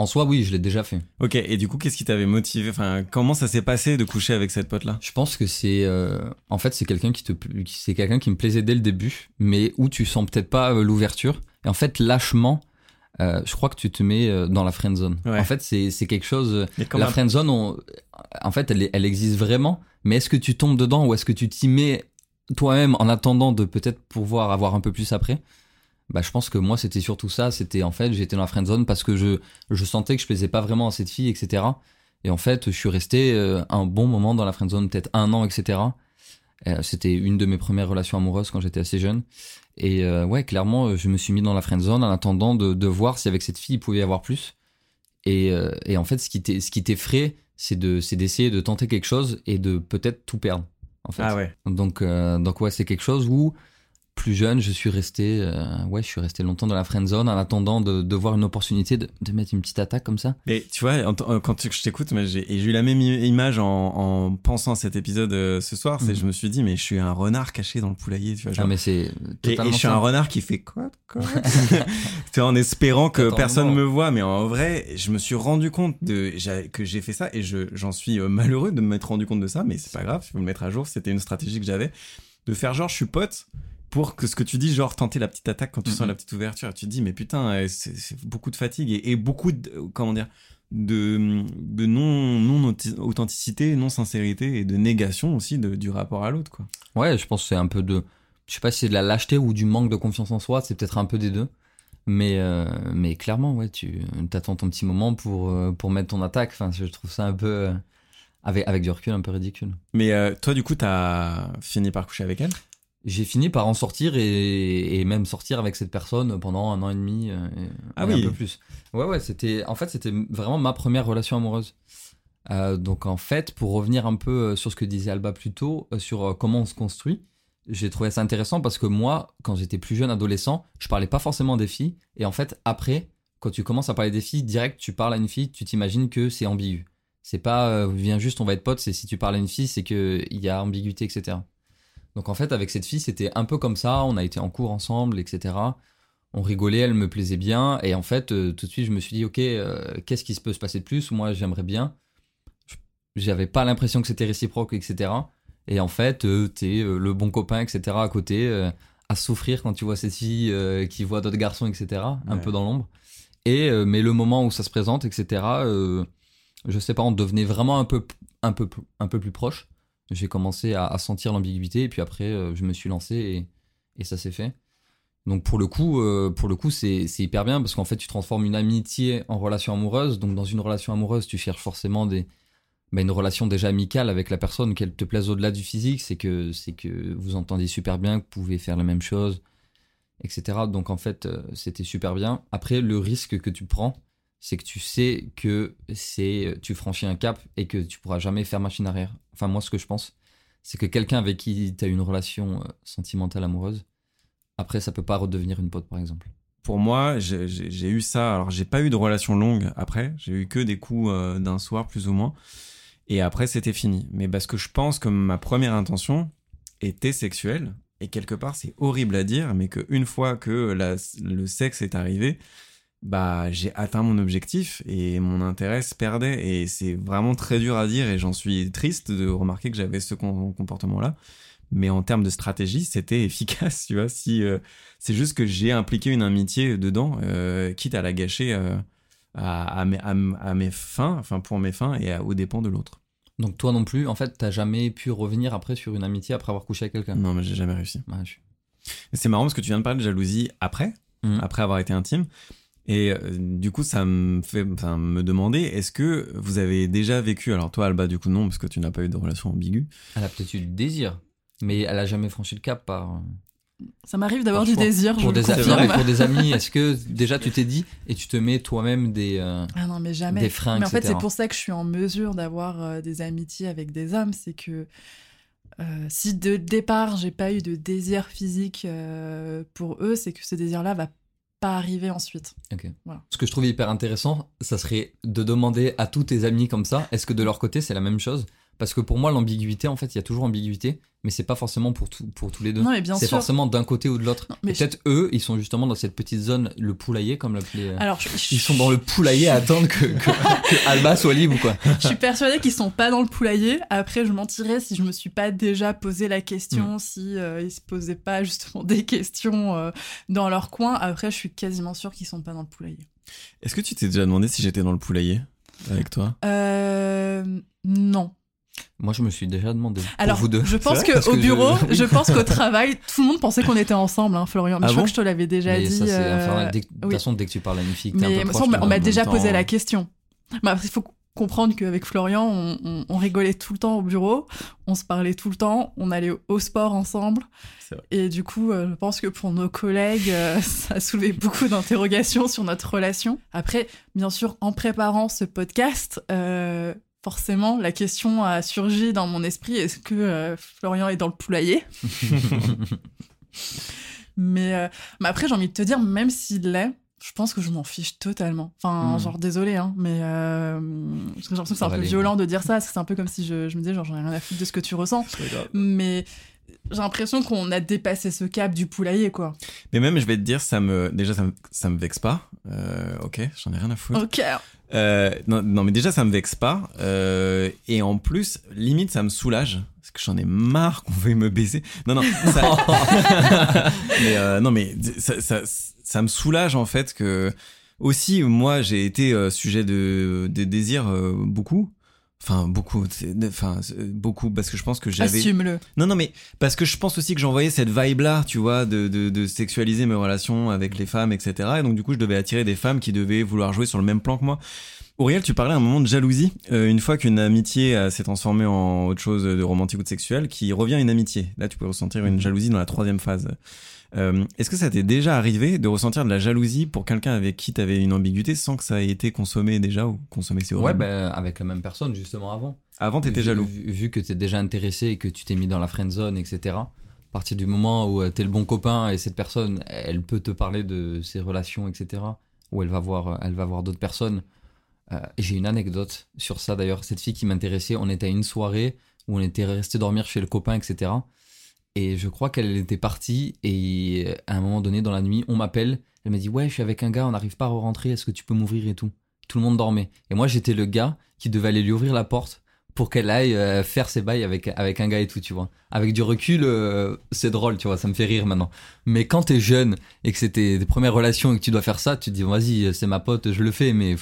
En soi oui, je l'ai déjà fait. ok et du coup qu'est-ce qui t'avait motivé enfin comment ça s'est passé de coucher avec cette pote là Je pense que c'est euh, en fait c'est quelqu'un qui te c'est quelqu'un qui me plaisait dès le début, mais où tu sens peut-être pas euh, l'ouverture. Et en fait lâchement, euh, je crois que tu te mets dans la friend zone. Ouais. En fait c'est c'est quelque chose. la friend zone, on- en fait elle existe vraiment, mais est-ce que tu tombes dedans ou est-ce que tu t'y mets toi-même en attendant de peut-être pouvoir avoir un peu plus après? Bah, je pense que moi, c'était surtout ça. C'était, en fait, j'étais dans la friend zone parce que je, je sentais que je plaisais pas vraiment à cette fille, etc. Et en fait, je suis resté euh, un bon moment dans la friend zone, peut-être un an, etc. Euh, c'était une de mes premières relations amoureuses quand j'étais assez jeune. Et euh, ouais, clairement, je me suis mis dans la friend zone en attendant de, voir si avec cette fille, il pouvait y avoir plus. Et, et en fait, ce qui t'effraie, c'est de, c'est d'essayer de tenter quelque chose et de peut-être tout perdre. En fait. ah ouais Donc, euh, donc ouais, c'est quelque chose où plus jeune, je suis resté, euh, ouais, je suis resté longtemps dans la friend zone en attendant de, de voir une opportunité de, de mettre une petite attaque comme ça. Mais tu vois, en- en- quand tu- je t'écoute, j'ai eu la même image en, en pensant à cet épisode euh, ce soir. C'est Mhm. je me suis dit, mais je suis un renard caché dans le poulailler, tu vois. genre. Ah, mais c'est et, je suis ça. un renard qui fait quoi, quoi Tu vois, en espérant que personne me voit, mais en vrai, je me suis rendu compte de que j'ai fait ça et je j'en suis euh, malheureux de m'être rendu compte de ça, mais c'est pas grave, je peux me mettre à jour. C'était une stratégie que j'avais de faire genre je suis pote pour que ce que tu dis, genre tenter la petite attaque quand tu Mhm. sens la petite ouverture. Tu te dis, mais putain, euh, c'est beaucoup de fatigue et, et beaucoup de, euh, comment dire, de, de non, non authenticité, non sincérité et de négation aussi de, du rapport à l'autre, quoi. Ouais, je pense que c'est un peu de, je sais pas si c'est de la lâcheté ou du manque de confiance en soi, c'est peut-être un peu des deux. Mais, euh, mais clairement, ouais, tu t'attends ton petit moment pour, euh, pour mettre ton attaque. Enfin, je trouve ça un peu, avec, avec du recul, un peu ridicule. Mais euh, toi, du coup, t'as fini par coucher avec elle? J'ai fini par en sortir et, et même sortir avec cette personne pendant un an et demi, euh, et- Ah oui. un peu plus. Ouais, ouais, c'était, en fait, c'était vraiment ma première relation amoureuse. Euh, donc en fait, pour revenir un peu euh, sur ce que disait Alba plus tôt, sur comment on se construit, j'ai trouvé ça intéressant parce que moi, quand j'étais plus jeune, adolescent, je parlais pas forcément des filles. Et en fait, après, quand tu commences à parler des filles, direct, tu parles à une fille, tu t'imagines que c'est ambigu. C'est pas, euh, viens juste, on va être potes, c'est si tu parles à une fille, c'est qu'il y a ambiguïté, etc. Donc en fait, avec cette fille, c'était un peu comme ça. On a été en cours ensemble, etc. On rigolait, elle me plaisait bien. Et en fait, euh, tout de suite, je me suis dit, ok, euh, qu'est-ce qui se peut se passer de plus? Moi, j'aimerais bien. J'avais pas l'impression que c'était réciproque, etc. Et en fait, euh, t'es euh, le bon copain, etc. à côté, à souffrir quand tu vois cette fille qui voit d'autres garçons, etc. Un Ouais. peu dans l'ombre. Et mais le moment où ça se présente, etc. je sais pas, on devenait vraiment un peu, un peu, un peu plus proche. J'ai commencé à, sentir l'ambiguïté et puis après, euh, je me suis lancé et, ça s'est fait. Donc pour le coup, euh, pour le coup, c'est c'est hyper bien parce qu'en fait, tu transformes une amitié en relation amoureuse. Donc dans une relation amoureuse, tu cherches forcément des bah, une relation déjà amicale avec la personne, qu'elle te plaise au-delà du physique, c'est que c'est que vous entendez super bien, que vous pouvez faire la même chose, etc. Donc en fait, euh, c'était super bien. Après, le risque que tu prends, c'est que tu sais que c'est tu franchis un cap et que tu pourras jamais faire machine arrière. Enfin moi, ce que je pense, c'est que quelqu'un avec qui tu as une relation euh, sentimentale amoureuse, après ça peut pas redevenir une pote par exemple. Pour moi, j'ai- eu ça. Alors, j'ai pas eu de relation longue après. J'ai eu que des coups euh, d'un soir, plus ou moins. Et après, c'était fini. Mais parce que je pense que ma première intention était sexuelle. Et quelque part, c'est horrible à dire, mais qu'une fois que le sexe est arrivé, bah, j'ai atteint mon objectif et mon intérêt se perdait. Et c'est vraiment très dur à dire et j'en suis triste de remarquer que j'avais ce com- comportement-là. Mais en termes de stratégie, c'était efficace, tu vois. Si euh, c'est juste que j'ai impliqué une amitié dedans, euh, quitte à la gâcher euh, à, à mes, à m- à mes fins, enfin pour mes fins et aux dépens de l'autre. Donc toi non plus, en fait, t'as jamais pu revenir après sur une amitié après avoir couché avec quelqu'un? Non, mais j'ai jamais réussi. Ouais, je- Et C'est marrant parce que tu viens de parler de jalousie après, Mhm. après avoir été intime. Et euh, du coup, ça me fait enfin, me demander, est-ce que vous avez déjà vécu, alors toi Alba, du coup non, parce que tu n'as pas eu de relation ambiguë. Elle a peut-être eu du désir, mais elle a jamais franchi le cap par. Ça m'arrive d'avoir du désir, je pour le des, amis, pour des amis. Est-ce que déjà tu t'es dit et tu te mets toi-même des. euh, Ah non, mais jamais. Des freins, mais en fait, c'est pour ça que je suis en mesure d'avoir euh, des amitiés avec des hommes. C'est que euh, si de départ, j'ai pas eu de désir physique euh, pour eux, c'est que ce désir-là va pas arriver ensuite. Voilà. Ce que je trouve hyper intéressant, ça serait de demander à tous tes amis comme ça, est-ce que de leur côté c'est la même chose? Parce que pour moi, l'ambiguïté, en fait, il y a toujours ambiguïté, mais c'est pas forcément pour, tout, pour tous les deux. Non, mais bien c'est forcément d'un côté ou de l'autre. Peut-être eux, ils sont justement dans cette petite zone, le poulailler, comme l'appelait. euh, Alors, je, Ils sont dans le poulailler à attendre que, que, que Alba soit libre ou quoi. je suis persuadée qu'ils sont pas dans le poulailler. Après, je mentirais si je me suis pas déjà posé la question, Mm. si euh, ils se posaient pas justement des questions euh, dans leur coin. Après, je suis quasiment sûre qu'ils sont pas dans le poulailler. Est-ce que tu t'es déjà demandé si j'étais dans le poulailler avec toi? Euh, non. Moi, je me suis déjà demandé. Pour Alors, vous deux. je pense qu'au que bureau, je- je... pense qu'au travail, tout le monde pensait qu'on était ensemble, hein, Florian. Mais Ah je crois bon que je te l'avais déjà Mais dit. ça, euh. Dès que- De toute oui. façon, dès que tu parles à une fille, que t'es un Mais peu proche, on m'a- déjà posé la question. Mais après, il faut comprendre qu'avec Florian, on, on- on rigolait tout le temps au bureau, on se parlait tout le temps, on allait au, au sport ensemble. Et du coup, euh, je pense que pour nos collègues, euh, ça a soulevé beaucoup d'interrogations sur notre relation. Après, bien sûr, en préparant ce podcast, euh, forcément, la question a surgi dans mon esprit est-ce que euh, Florian est dans le poulailler? Mais, euh, mais après, j'ai envie de te dire, même s'il l'est, je pense que je m'en fiche totalement. Enfin, Hmm. genre, désolé, hein, mais euh, j'ai l'impression que c'est un peu aller, violent de dire ça, c'est un peu comme si je, je me disais, genre, j'en ai rien à foutre de ce que tu ressens. Mais j'ai l'impression qu'on a dépassé ce cap du poulailler, quoi. Mais même, je vais te dire, ça me, déjà, ça me, ça me vexe pas. Euh, ok, j'en ai rien à foutre. Ok. Euh, non, non, mais déjà, ça me vexe pas. Euh, et en plus, limite, ça me soulage. Parce que j'en ai marre qu'on veuille me baiser. Non, non. Ça... mais euh, non, mais ça, ça, ça me soulage en fait que. Aussi, moi, j'ai été euh, sujet de, de désir euh, beaucoup. Enfin, beaucoup. Enfin, beaucoup. Parce que je pense que j'avais. Assume-le. Non, non, mais parce que je pense aussi que j'envoyais cette vibe-là, tu vois, de, de, de sexualiser mes relations avec les femmes, etc. Et donc, du coup, je devais attirer des femmes qui devaient vouloir jouer sur le même plan que moi. Auriel, tu parlais à un moment de jalousie. Euh, une fois qu'une amitié euh, s'est transformée en autre chose de romantique ou de sexuel, qui revient à une amitié. Là, tu peux ressentir une jalousie dans la troisième phase. Euh, Est-ce que ça t'est déjà arrivé de ressentir de la jalousie pour quelqu'un avec qui t'avais une ambiguïté sans que ça ait été consommé déjà ou consommé c'est Ouais, ben, avec la même personne, justement, avant. Avant, t'étais jaloux. Vu, vu que t'es déjà intéressé et que tu t'es mis dans la friend zone, etc. À partir du moment où t'es le bon copain et cette personne, elle peut te parler de ses relations, etc. Ou elle va voir, elle va voir d'autres personnes. Euh, J'ai une anecdote sur ça d'ailleurs. Cette fille qui m'intéressait, on était à une soirée où on était resté dormir chez le copain, etc. Et je crois qu'elle était partie et euh, à un moment donné dans la nuit, on m'appelle. Elle m'a dit ouais, je suis avec un gars, on n'arrive pas à rentrer. Est-ce que tu peux m'ouvrir et tout? Tout le monde dormait. Et moi j'étais le gars qui devait aller lui ouvrir la porte pour qu'elle aille euh, faire ses bails avec avec un gars et tout, tu vois. Avec du recul, euh, c'est drôle, tu vois, ça me fait rire maintenant. Mais quand t'es jeune et que c'était des premières relations et que tu dois faire ça, tu te dis vas-y, c'est ma pote, je le fais, mais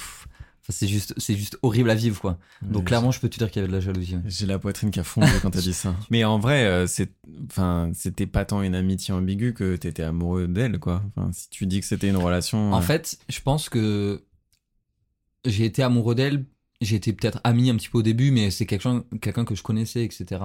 c'est juste c'est juste horrible à vivre quoi. Donc clairement, je peux te dire qu'il y avait de la jalousie. ouais. J'ai la poitrine qui a fondu quand t'as dit ça. Mais en vrai, euh, c'est, enfin, c'était pas tant une amitié ambiguë que t'étais amoureux d'elle, quoi. Enfin, si tu dis que c'était une relation. En euh, fait, je pense que j'ai été amoureux d'elle. J'ai été peut-être ami un petit peu au début, mais c'est quelqu'un quelqu'un que je connaissais, etc.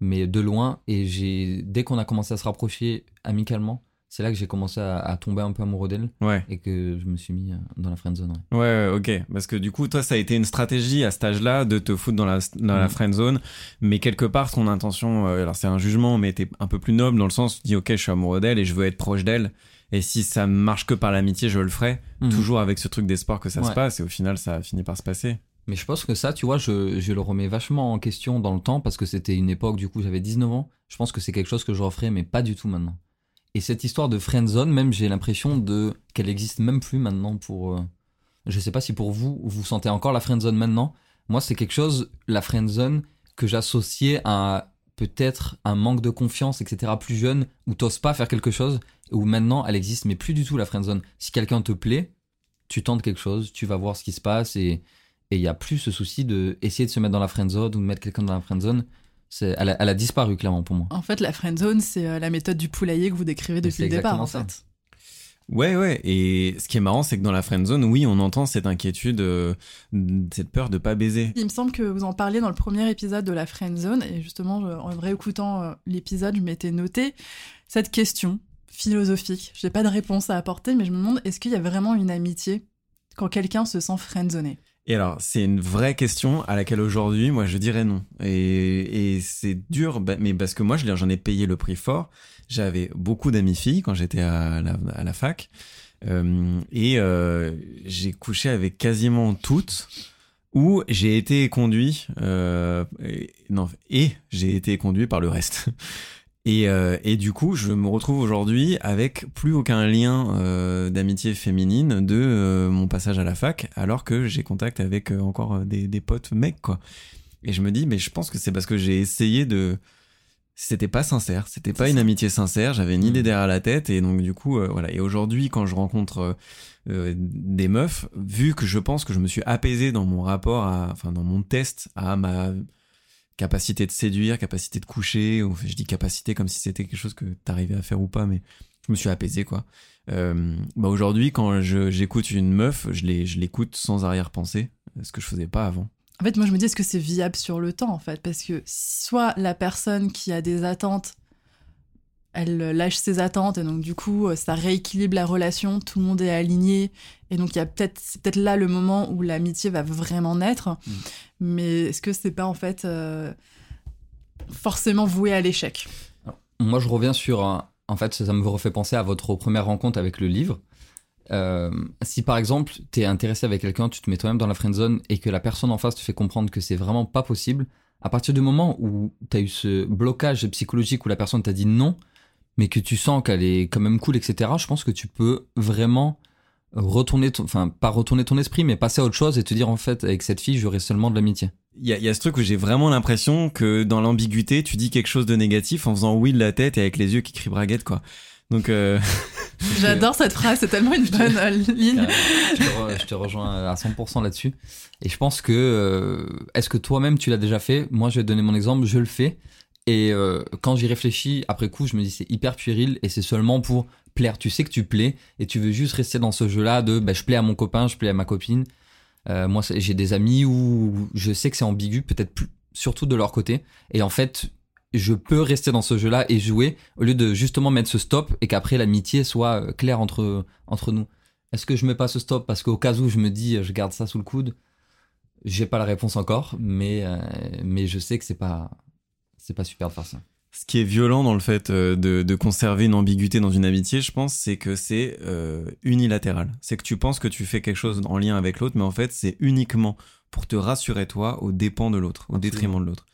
Mais de loin. Et j'ai dès qu'on a commencé à se rapprocher amicalement, c'est là que j'ai commencé à, à tomber un peu amoureux d'elle Ouais. et que je me suis mis euh, dans la friend zone. ouais. Ok. Parce que du coup, toi, ça a été une stratégie à cet âge-là de te foutre dans la, dans la Mhm. friend zone. Mais quelque part, ton intention, euh, alors c'est un jugement, mais t'es un peu plus noble dans le sens, tu dis, ok, je suis amoureux d'elle et je veux être proche d'elle. Et si ça marche que par l'amitié, je le ferai. Mhm. Toujours avec ce truc d'espoir que ça se passe. Et au final, ça a fini par se passer. Mais je pense que ça, tu vois, je, je le remets vachement en question dans le temps parce que c'était une époque, du coup, j'avais 19 ans. Je pense que c'est quelque chose que je referais, mais pas du tout maintenant. Et cette histoire de friendzone, même, j'ai l'impression de qu'elle existe même plus maintenant pour. euh, Je sais pas si pour vous, vous sentez encore la friendzone maintenant. Moi, c'est quelque chose, la friendzone, que j'associais à peut-être un manque de confiance, etc., plus jeune, où t'oses pas faire quelque chose, où maintenant elle existe, mais plus du tout la friendzone. Si quelqu'un te plaît, tu tentes quelque chose, tu vas voir ce qui se passe et il y a plus ce souci de essayer de se mettre dans la friendzone ou de mettre quelqu'un dans la friendzone. C'est, elle, a, elle a disparu clairement pour moi. En fait, la friend zone, c'est euh, la méthode du poulailler que vous décrivez depuis le départ, en ça. fait. Ouais, ouais. Et ce qui est marrant, c'est que dans la friend zone, oui, on entend cette inquiétude, euh, cette peur de pas baiser. Il me semble que vous en parliez dans le premier épisode de la friend zone, et justement, en réécoutant euh, l'épisode, je m'étais noté cette question philosophique. J'ai pas de réponse à apporter, mais je me demande est-ce qu'il y a vraiment une amitié quand quelqu'un se sent friendzoné Et alors, c'est une vraie question à laquelle aujourd'hui, moi, je dirais non. Et, et c'est dur, bah, mais parce que moi, j'en ai payé le prix fort. J'avais beaucoup d'amis filles quand j'étais à la, à la fac. Euh, et euh, j'ai couché avec quasiment toutes. Où j'ai été conduit, euh, et- non, et j'ai été conduit par le reste. Et, euh, et du coup, je me retrouve aujourd'hui avec plus aucun lien euh, d'amitié féminine de euh, mon passage à la fac, alors que j'ai contact avec euh, encore euh, des, des potes mecs, quoi. Et je me dis, mais je pense que c'est parce que j'ai essayé de. C'était pas sincère, c'était pas une amitié sincère, j'avais une Mm. idée derrière la tête, et donc du coup, euh, voilà. Et aujourd'hui, quand je rencontre des meufs, vu que je pense que je me suis apaisé dans mon rapport à. Enfin, dans mon test à ma capacité de séduire, capacité de coucher, ou je dis capacité comme si c'était quelque chose que t'arrivais à faire ou pas, mais je me suis apaisé quoi. Euh, bah aujourd'hui, quand j'écoute une meuf, je l'écoute sans arrière-pensée, ce que je faisais pas avant. En fait, moi, je me dis est-ce que c'est viable sur le temps, en fait? Parce que soit la personne qui a des attentes, elle euh, lâche ses attentes, et donc du coup, euh, ça rééquilibre la relation, tout le monde est aligné, et donc il y a peut-être c'est peut-être là le moment où l'amitié va vraiment naître. Mm. Mais est-ce que c'est pas en fait euh, forcément voué à l'échec? Moi, je reviens sur. un- En fait, ça me refait penser à votre première rencontre avec le livre. Euh, si par exemple, t'es intéressé avec quelqu'un, tu te mets toi-même dans la friendzone et que la personne en face te fait comprendre que c'est vraiment pas possible, à partir du moment où t'as eu ce blocage psychologique où la personne t'a dit non, mais que tu sens qu'elle est quand même cool, etc., je pense que tu peux vraiment retourner, ton- enfin, pas retourner ton esprit, mais passer à autre chose et te dire en fait, avec cette fille, j'aurai seulement de l'amitié. Il y a, il y a ce truc où j'ai vraiment l'impression que dans l'ambiguïté, tu dis quelque chose de négatif en faisant oui de la tête et avec les yeux qui crient braguette, quoi. Donc, euh, J'adore cette phrase, c'est tellement une bonne euh, ligne. je, te re- je te rejoins à 100% là-dessus. Et je pense que, euh, est-ce que toi-même tu l'as déjà fait? Moi, je vais te donner mon exemple, je le fais. Et euh, quand j'y réfléchis, après coup, je me dis c'est hyper puéril et c'est seulement pour plaire. Tu sais que tu plais et tu veux juste rester dans ce jeu-là de bah, je plais à mon copain, je plais à ma copine. Euh, moi, j'ai des amis où je sais que c'est ambigu, peut-être plus, surtout de leur côté. Et en fait, je peux rester dans ce jeu-là et jouer au lieu de justement mettre ce stop et qu'après l'amitié soit euh, claire entre, entre nous. Est-ce que je mets pas ce stop? Parce qu'au cas où je me dis je garde ça sous le coude J'ai pas la réponse encore, mais, euh, mais je sais que c'est pas, c'est pas super de faire ça. ce qui est violent dans le fait euh, de, de conserver une ambiguïté dans une amitié, je pense, c'est que c'est euh, unilatéral. C'est que tu penses que tu fais quelque chose en lien avec l'autre, mais en fait, c'est uniquement pour te rassurer toi aux dépens de l'autre, au détriment de l'autre.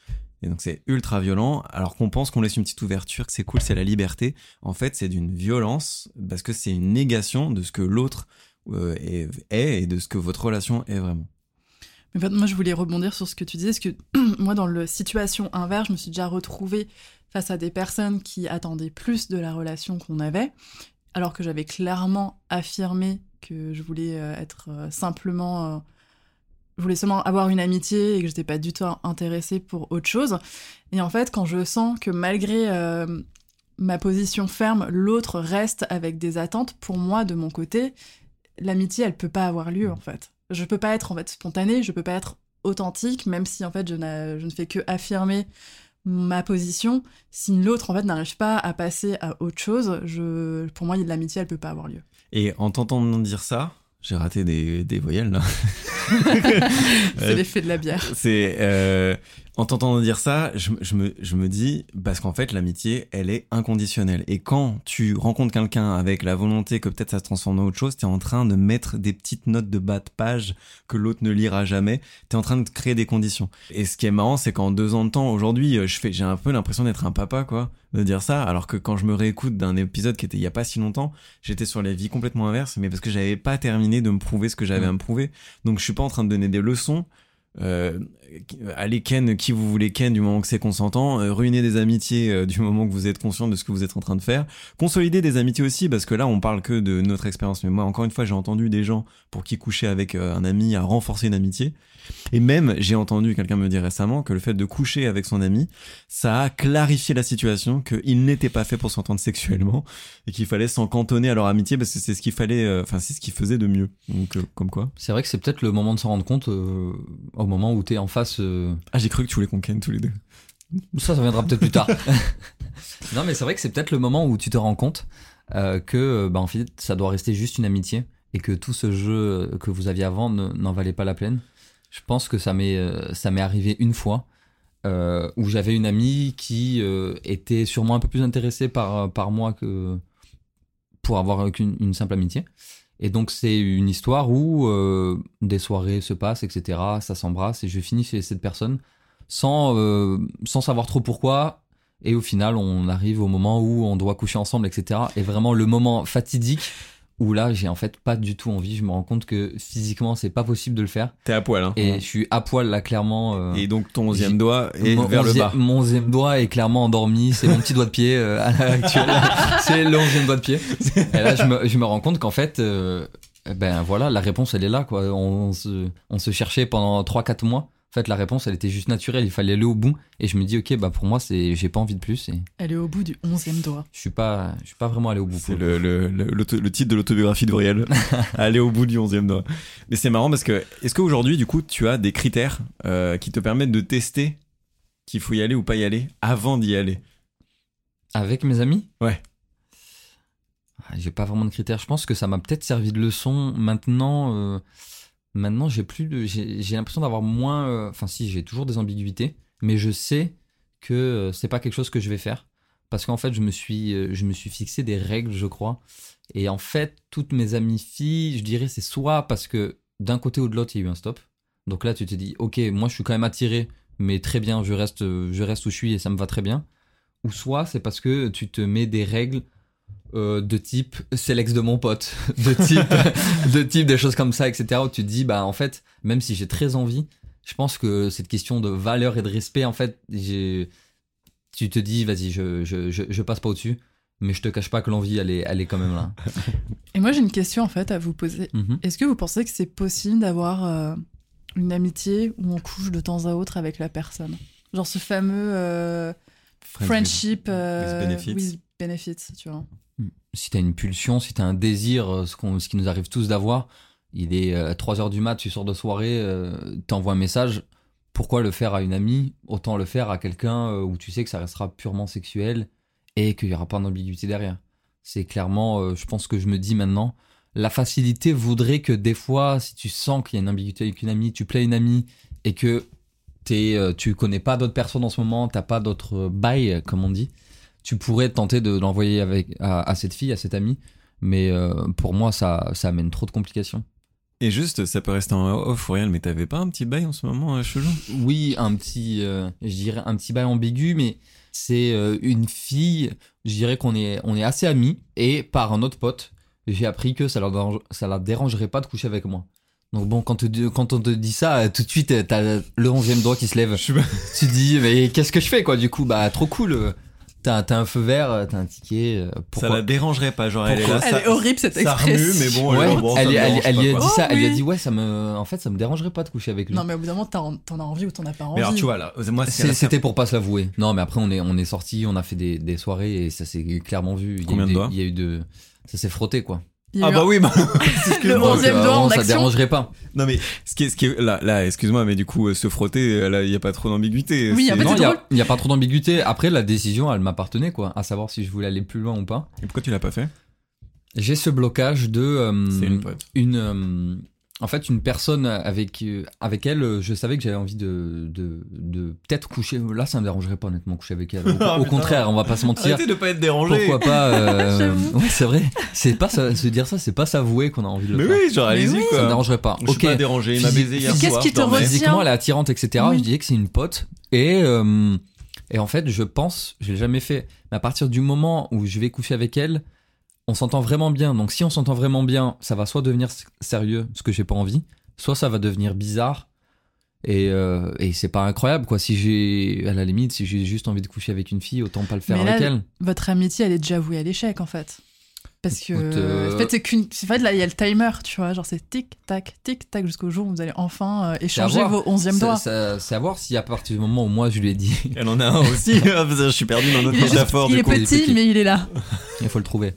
Et donc c'est ultra violent, alors qu'on pense qu'on laisse une petite ouverture, que c'est cool, c'est la liberté. En fait, c'est d'une violence, parce que c'est une négation de ce que l'autre euh, est, est et de ce que votre relation est vraiment. Moi, je voulais rebondir sur ce que tu disais, parce que moi, dans la situation inverse, je me suis déjà retrouvée face à des personnes qui attendaient plus de la relation qu'on avait, alors que j'avais clairement affirmé que je voulais euh, être euh, simplement... euh, je voulais seulement avoir une amitié et que j'étais pas du tout intéressée pour autre chose. Et en fait, quand je sens que malgré ma position ferme, l'autre reste avec des attentes, pour moi, de mon côté, l'amitié, elle peut pas avoir lieu, en fait. Je peux pas être, en fait, spontanée, je peux pas être authentique, même si, en fait, je, ne fais que affirmer ma position. Si l'autre en fait n'arrive pas à passer à autre chose, je, pour moi, l'amitié, elle peut pas avoir lieu. Et en t'entendant dire ça, j'ai raté des, des voyelles là. c'est l'effet de la bière. C'est euh, en t'entendant dire ça, je, je, me, je me dis parce qu'en fait l'amitié, elle est inconditionnelle. Et quand tu rencontres quelqu'un avec la volonté que peut-être ça se transforme en autre chose, t'es en train de mettre des petites notes de bas de page que l'autre ne lira jamais. T'es en train de créer des conditions. Et ce qui est marrant, c'est qu'en deux ans de temps, aujourd'hui, je fais, j'ai un peu l'impression d'être un papa, quoi, de dire ça. Alors que quand je me réécoute d'un épisode qui était il y a pas si longtemps, j'étais sur la vie complètement inverse, mais parce que j'avais pas terminé de me prouver ce que j'avais à me prouver. Donc je suis pas en train de donner des leçons. Euh, allez ken qui vous voulez ken du moment que c'est consentant, euh, ruiner des amitiés euh, du moment que vous êtes conscient de ce que vous êtes en train de faire, consolider des amitiés aussi parce que là on parle que de notre expérience. Mais moi encore une fois j'ai entendu des gens pour qui coucher avec euh, un ami a renforcé une amitié. Et même j'ai entendu quelqu'un me dire récemment que le fait de coucher avec son ami, ça a clarifié la situation, qu'il n'était pas fait pour s'entendre sexuellement et qu'il fallait s'en cantonner à leur amitié parce que c'est ce qu'il fallait, euh, enfin c'est ce qu'il faisait de mieux. Donc comme quoi. C'est vrai que c'est peut-être le moment de s'en rendre compte au moment où t'es en face. euh, Ah j'ai cru que tu voulais qu'on ken tous les deux. Ça, ça viendra peut-être plus tard. non, mais c'est vrai que c'est peut-être le moment où tu te rends compte euh, que, bah, en fait, ça doit rester juste une amitié et que tout ce jeu que vous aviez avant ne- n'en valait pas la peine. Je pense que ça m'est euh, ça m'est arrivé une fois euh, où j'avais une amie qui euh, était sûrement un peu plus intéressée par par moi que pour avoir qu'une une simple amitié. Et donc c'est une histoire où euh, des soirées se passent, etc. Ça s'embrasse et je finis chez cette personne sans, euh, sans savoir trop pourquoi. Et au final, on arrive au moment où on doit coucher ensemble, etc. Et vraiment le moment fatidique où là, j'ai en fait pas du tout envie. Je me rends compte que physiquement, c'est pas possible de le faire. T'es à poil hein. Et je suis à poil là, clairement. euh, Et donc ton onzième doigt est mon vers le bas. Mon onzième doigt est clairement endormi. C'est mon petit doigt de pied euh, à l'heure actuelle. c'est le onzième doigt de pied. Et là, je me, je me rends compte qu'en fait, euh, ben voilà, la réponse, elle est là. Quoi. On, se, on se cherchait pendant 3-4 mois. En fait, la réponse, elle était juste naturelle. Il fallait aller au bout. Et je me dis, ok, bah pour moi, c'est, j'ai pas envie de plus. Et Elle est au bout du onzième doigt. je suis pas, je suis pas vraiment allé au bout. C'est pour le, le, le, titre de l'autobiographie de Vriel. Aller au bout du onzième doigt. Mais c'est marrant parce que, est-ce qu'aujourd'hui, du coup, tu as des critères euh, qui te permettent de tester qu'il faut y aller ou pas y aller avant d'y aller? Avec mes amis? Ouais. Ah, J'ai pas vraiment de critères. Je pense que ça m'a peut-être servi de leçon. Maintenant, euh, maintenant j'ai plus j'ai l'impression d'avoir moins. euh, Enfin, si, j'ai toujours des ambiguïtés, mais je sais que euh, c'est pas quelque chose que je vais faire parce qu'en fait, je me suis, euh, je me suis fixé des règles, je crois. Et en fait, toutes mes amies filles, je dirais, c'est soit parce que d'un côté ou de l'autre, il y a eu un stop. Donc là, tu te dis, ok, moi, je suis quand même attiré, mais très bien, je reste, je reste où je suis et ça me va très bien ou soit c'est parce que tu te mets des règles euh, de type c'est l'ex de mon pote, de type, de type des choses comme ça, etc. Où tu te dis bah en fait même si j'ai très envie, je pense que cette question de valeur et de respect en fait tu te dis vas-y je, je, je, je passe pas au-dessus, mais je te cache pas que l'envie elle est elle est quand même là. Et moi, j'ai une question en fait à vous poser. Mhm. Est-ce que vous pensez que c'est possible d'avoir euh, une amitié où on couche de temps à autre avec la personne? Genre ce fameux euh, friendship euh, with benefits. with benefits, tu vois. Si t'as une pulsion, si t'as un désir, euh, ce, qui nous arrive tous d'avoir, il est euh, 3 heures du mat, tu sors de soirée, euh, t'envoies un message, pourquoi le faire à une amie? Autant le faire à quelqu'un où tu sais que ça restera purement sexuel et qu'il y aura pas d'ambiguïté derrière. C'est clairement, je pense que je me dis maintenant, la facilité voudrait que des fois, si tu sens qu'il y a une ambiguïté avec une amie, tu plais une amie et que t'es, tu connais pas d'autres personnes en ce moment, t'as pas d'autres bails, comme on dit, tu pourrais tenter de l'envoyer avec à, à cette fille, à cette amie, mais euh, pour moi ça ça amène trop de complications. Et juste, ça peut rester en off, Vriel, mais t'avais pas un petit bail en ce moment, euh, chelou? Oui, un petit, euh, je dirais un petit bail ambigu, mais c'est euh, une fille. Je dirais qu'on est on est assez amis et par un autre pote, j'ai appris que ça leur dérange- ça la dérangerait pas de coucher avec moi. Donc bon, quand, te- quand on te dit ça, euh, tout de suite, euh, t'as le onzième doigt qui se lève. tu te dis, mais qu'est-ce que je fais, quoi, du coup? Bah, trop cool. T'as t'as un feu vert, euh, t'as un ticket. euh, Ça Pourquoi la dérangerait pas, genre elle est là. Elle ça- est horrible cette ça remue, expression. mais bon, Ouais, bon, ça elle, elle- elle pas, a dit ça, elle lui a oui. dit ouais, ça me, en fait, ça me dérangerait pas de coucher avec lui. Non, mais au bout d'un moment, t'en t'en as envie ou t'en as pas envie. Mais alors, tu vois, là, moi, c'est C'est- la- C'était pour pas se l'avouer. Non, mais après on est on est sorti, on a fait des, des soirées et ça s'est clairement vu. Il y a Combien eu de Il y a eu de, ça s'est frotté quoi. Ah bah oui, bah, le excuse-moi. onzième Euh, doigt en ça action. dérangerait pas. Non mais ce qui est, ce qui est- là, là excuse-moi, mais du coup euh, se frotter, euh, là il y a pas trop d'ambiguïté. Oui, en C'est- fait, non, il y a- y pas trop d'ambiguïté. Après, la décision, elle m'appartenait, quoi. À savoir si je voulais aller plus loin ou pas. Et pourquoi tu l'as pas fait? J'ai ce blocage de. euh, une pote. une, euh, en fait, une personne avec, euh, avec elle, euh, je savais que j'avais envie de, de, de peut-être coucher. Là, ça me dérangerait pas, honnêtement, coucher avec elle. Au, Ah, au putain. contraire, on va pas se mentir. Arrêtez de pas être dérangé. Pourquoi pas euh. Ouais, c'est vrai. C'est pas ça, se dire ça, c'est pas s'avouer qu'on a envie de le Mais faire. oui, genre allez-y oui. Ça me quoi. dérangerait pas. Je suis ok. pas dérangé, il m'a baisé hier Qu'est-ce soir. qui te retient Physiquement, elle est attirante, etc. Oui. Je dirais que c'est une pote. Et, euh, et en fait, je pense, je l'ai jamais fait, mais à partir du moment où je vais coucher avec elle, on s'entend vraiment bien. Donc si on s'entend vraiment bien, ça va soit devenir sérieux, ce que j'ai pas envie, soit ça va devenir bizarre. Et, euh, et c'est pas incroyable, quoi. Si j'ai, à la limite, si j'ai juste envie de coucher avec une fille, autant pas le faire Mais là, avec elle. Votre amitié, elle est déjà vouée à l'échec, en fait. Parce que, euh, en fait, c'est qu'une. En fait, là, il y a le timer, tu vois. Genre, c'est tic-tac, tic-tac, jusqu'au jour où vous allez enfin euh, échanger vos onzième Ça- doigts. ça- C'est à voir si à partir du moment où moi je lui ai dit, Elle en a un aussi. Ah, je suis perdu dans notre Il est, juste- métaphore il est il est petit. mais il est là. Il faut le trouver.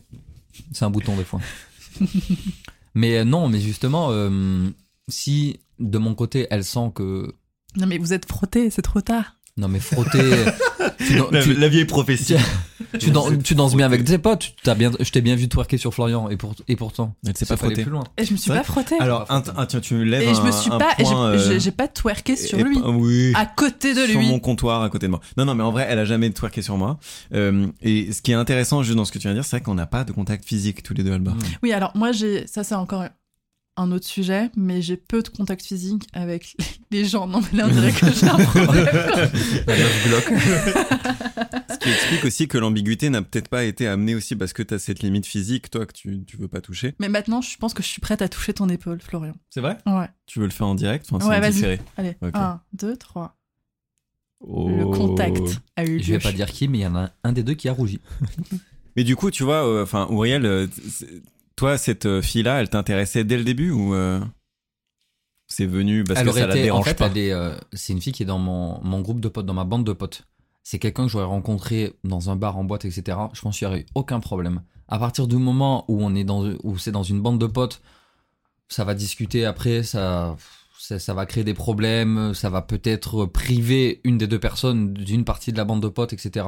C'est un bouton des fois. mais euh, non, mais justement, euh, si de mon côté elle sent que Non, mais vous êtes frottés, c'est trop tard. Non mais frotter, tu, dan- La, tu- la vieille prophétie. tu tu danses bien avec tes potes. tu- t'as bien, je t'ai bien vu twerker sur Florian et, pour, et pourtant, Elle s'est pas frottée. plus loin. Et je me suis pas frottée. Alors, un, un- tiens, tu me lèves et je me un- suis un pas. j'ai- euh, j'ai j'ai pas twerké sur et- lui. Oui. À côté de sur lui. mon comptoir à côté de moi. Non, non, mais en vrai, elle a jamais twerké sur moi. Euh, et ce qui est intéressant juste dans ce que tu viens de dire, c'est vrai qu'on n'a pas de contact physique tous les deux, Alba. Oui, alors moi, j'ai ça, c'est encore un autre sujet, mais j'ai peu de contact physique avec les gens. Non, mais là, on dirait que j'ai un problème. Glauque. Ce qui explique aussi que l'ambiguïté n'a peut-être pas été amenée aussi parce que tu as cette limite physique, toi, que tu, tu veux pas toucher. mais maintenant, je pense que je suis prête à toucher ton épaule, Florian. C'est vrai? Ouais. Tu veux le faire en direct? Enfin, Ouais, vas-y. Allez, Ok. un, deux, trois. Le contact a eu lieu. Je vais pas dire qui, mais il y en a un des deux qui a rougi. Mais du coup, tu vois, euh, enfin, Auriel, euh, toi, cette euh, fille-là, elle t'intéressait dès le début ou euh, c'est venu parce elle que ça la été, en dérange fait, pas elle est, euh, c'est une fille qui est dans mon, mon groupe de potes, dans ma bande de potes. C'est quelqu'un que j'aurais rencontré dans un bar, en boîte, etc. Je pense qu'il n'y aurait eu aucun problème. À partir du moment où on est dans, où c'est dans une bande de potes, ça va discuter après, ça, ça, ça va créer des problèmes, ça va peut-être priver une des deux personnes d'une partie de la bande de potes, etc.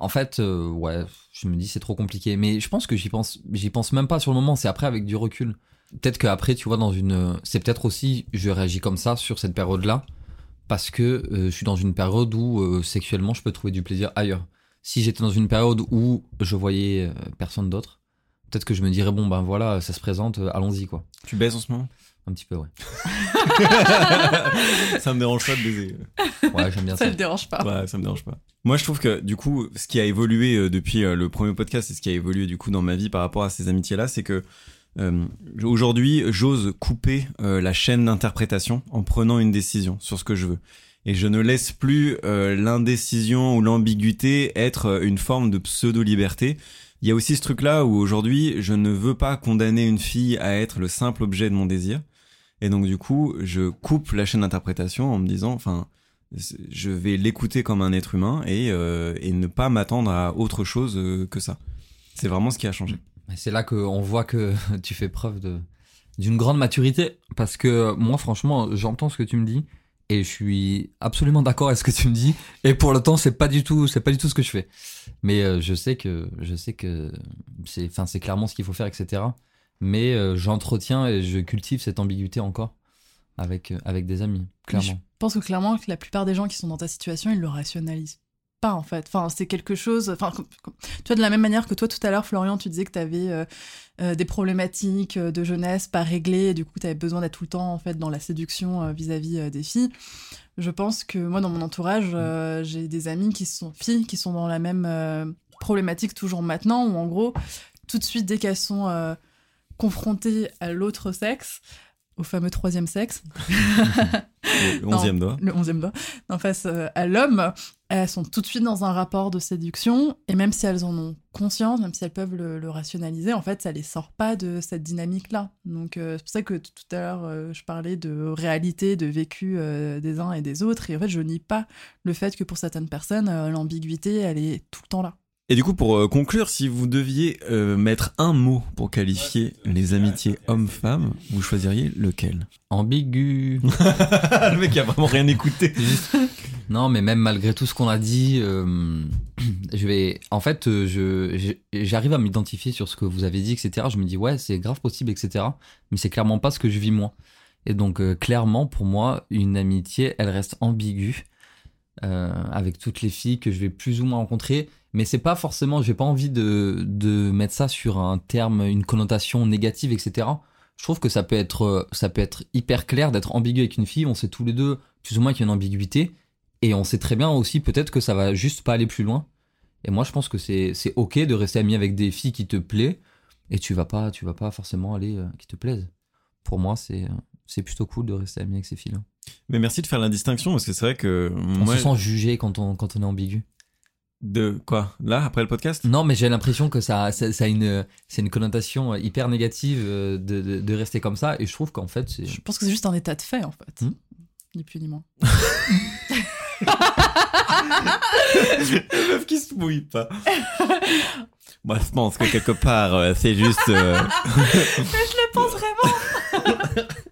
En fait, euh, ouais, je me dis c'est trop compliqué. Mais je pense que j'y pense, j'y pense même pas sur le moment. C'est après avec du recul. Peut-être qu'après, tu vois, dans une, c'est peut-être aussi, je réagis comme ça sur cette période-là parce que euh, je suis dans une période où euh, sexuellement je peux trouver du plaisir ailleurs. Si j'étais dans une période où je voyais personne d'autre, peut-être que je me dirais bon ben voilà, ça se présente, allons-y quoi. Tu baises en ce moment? Un petit peu ouais. Ça me dérange pas de baiser. Ouais, j'aime bien Ça ça. le dérange pas. Ouais, ça me dérange pas. Moi, je trouve que du coup, ce qui a évolué euh, depuis euh, le premier podcast et ce qui a évolué du coup dans ma vie par rapport à ces amitiés-là, c'est que euh, aujourd'hui, j'ose couper euh, la chaîne d'interprétation en prenant une décision sur ce que je veux. Et je ne laisse plus euh, l'indécision ou l'ambiguïté être une forme de pseudo-liberté. Il y a aussi ce truc-là où aujourd'hui, je ne veux pas condamner une fille à être le simple objet de mon désir. Et donc du coup, je coupe la chaîne d'interprétation en me disant, enfin, je vais l'écouter comme un être humain et, euh, et ne pas m'attendre à autre chose euh, que ça. C'est vraiment ce qui a changé. C'est là qu'on voit que tu fais preuve de d'une grande maturité parce que moi franchement j'entends ce que tu me dis et je suis absolument d'accord avec ce que tu me dis et pour le temps c'est pas du tout c'est pas du tout ce que je fais mais euh, je sais que je sais que c'est enfin c'est clairement ce qu'il faut faire etc mais euh, j'entretiens et je cultive cette ambiguïté encore avec euh, avec des amis Je clairement pense que clairement que la plupart des gens qui sont dans ta situation, ils le rationalisent pas en fait. Enfin, c'est quelque chose. Enfin, tu vois de la même manière que toi tout à l'heure, Florian, tu disais que tu avais des problématiques euh, de jeunesse pas réglées, et du coup tu avais besoin d'être tout le temps en fait dans la séduction euh, vis-à-vis euh, des filles. Je pense que moi dans mon entourage, euh, j'ai des amis qui sont filles qui sont dans la même euh, problématique toujours maintenant, où en gros tout de suite dès qu'elles sont confrontées à l'autre sexe, au fameux troisième sexe, Le onzième doigt. le onzième doigt, en face euh, à l'homme, elles sont tout de suite dans un rapport de séduction, et même si elles en ont conscience, même si elles peuvent le, le rationaliser, en fait, ça les sort pas de cette dynamique-là. Donc euh, c'est pour ça que tout à l'heure, euh, je parlais de réalité, de vécu euh, des uns et des autres, et en fait, je nie pas le fait que pour certaines personnes, l'ambiguïté, elle est tout le temps là. Et du coup, pour euh, conclure, si vous deviez euh, mettre un mot pour qualifier les amitiés hommes-femmes, vous choisiriez lequel? Ambigu. Le mec a vraiment rien écouté. Non, mais même malgré tout ce qu'on a dit, euh, je vais. En fait, je j'arrive à m'identifier sur ce que vous avez dit, etc. Je me dis ouais, c'est grave possible, etc. Mais c'est clairement pas ce que je vis moi. Et donc euh, clairement, pour moi, une amitié, elle reste ambiguë avec toutes les filles que je vais plus ou moins rencontrer. Mais c'est pas forcément. J'ai pas envie de de mettre ça sur un terme, une connotation négative, etc. Je trouve que ça peut être ça peut être hyper clair d'être ambigu avec une fille. On sait tous les deux plus ou moins qu'il y a une ambiguïté. Et on sait très bien aussi peut-être que ça va juste pas aller plus loin. Et moi je pense que c'est c'est ok de rester ami avec des filles qui te plaisent et tu vas pas tu vas pas forcément aller euh, qui te plaisent. Pour moi c'est c'est plutôt cool de rester ami avec ces filles-là. Mais merci de faire la distinction parce que c'est vrai que On moi, se sent jugé quand on quand on est ambigu. De quoi? Là, après le podcast? Non mais j'ai l'impression que ça ça, ça a une c'est une connotation hyper négative euh, de, de, de rester comme ça et je trouve qu'en fait c'est Je pense que c'est juste un état de fait, en fait. Hmm? Ni plus ni moins. Meuf qui se mouille pas. Moi, je pense que quelque part, euh, c'est juste. euh, je le pense vraiment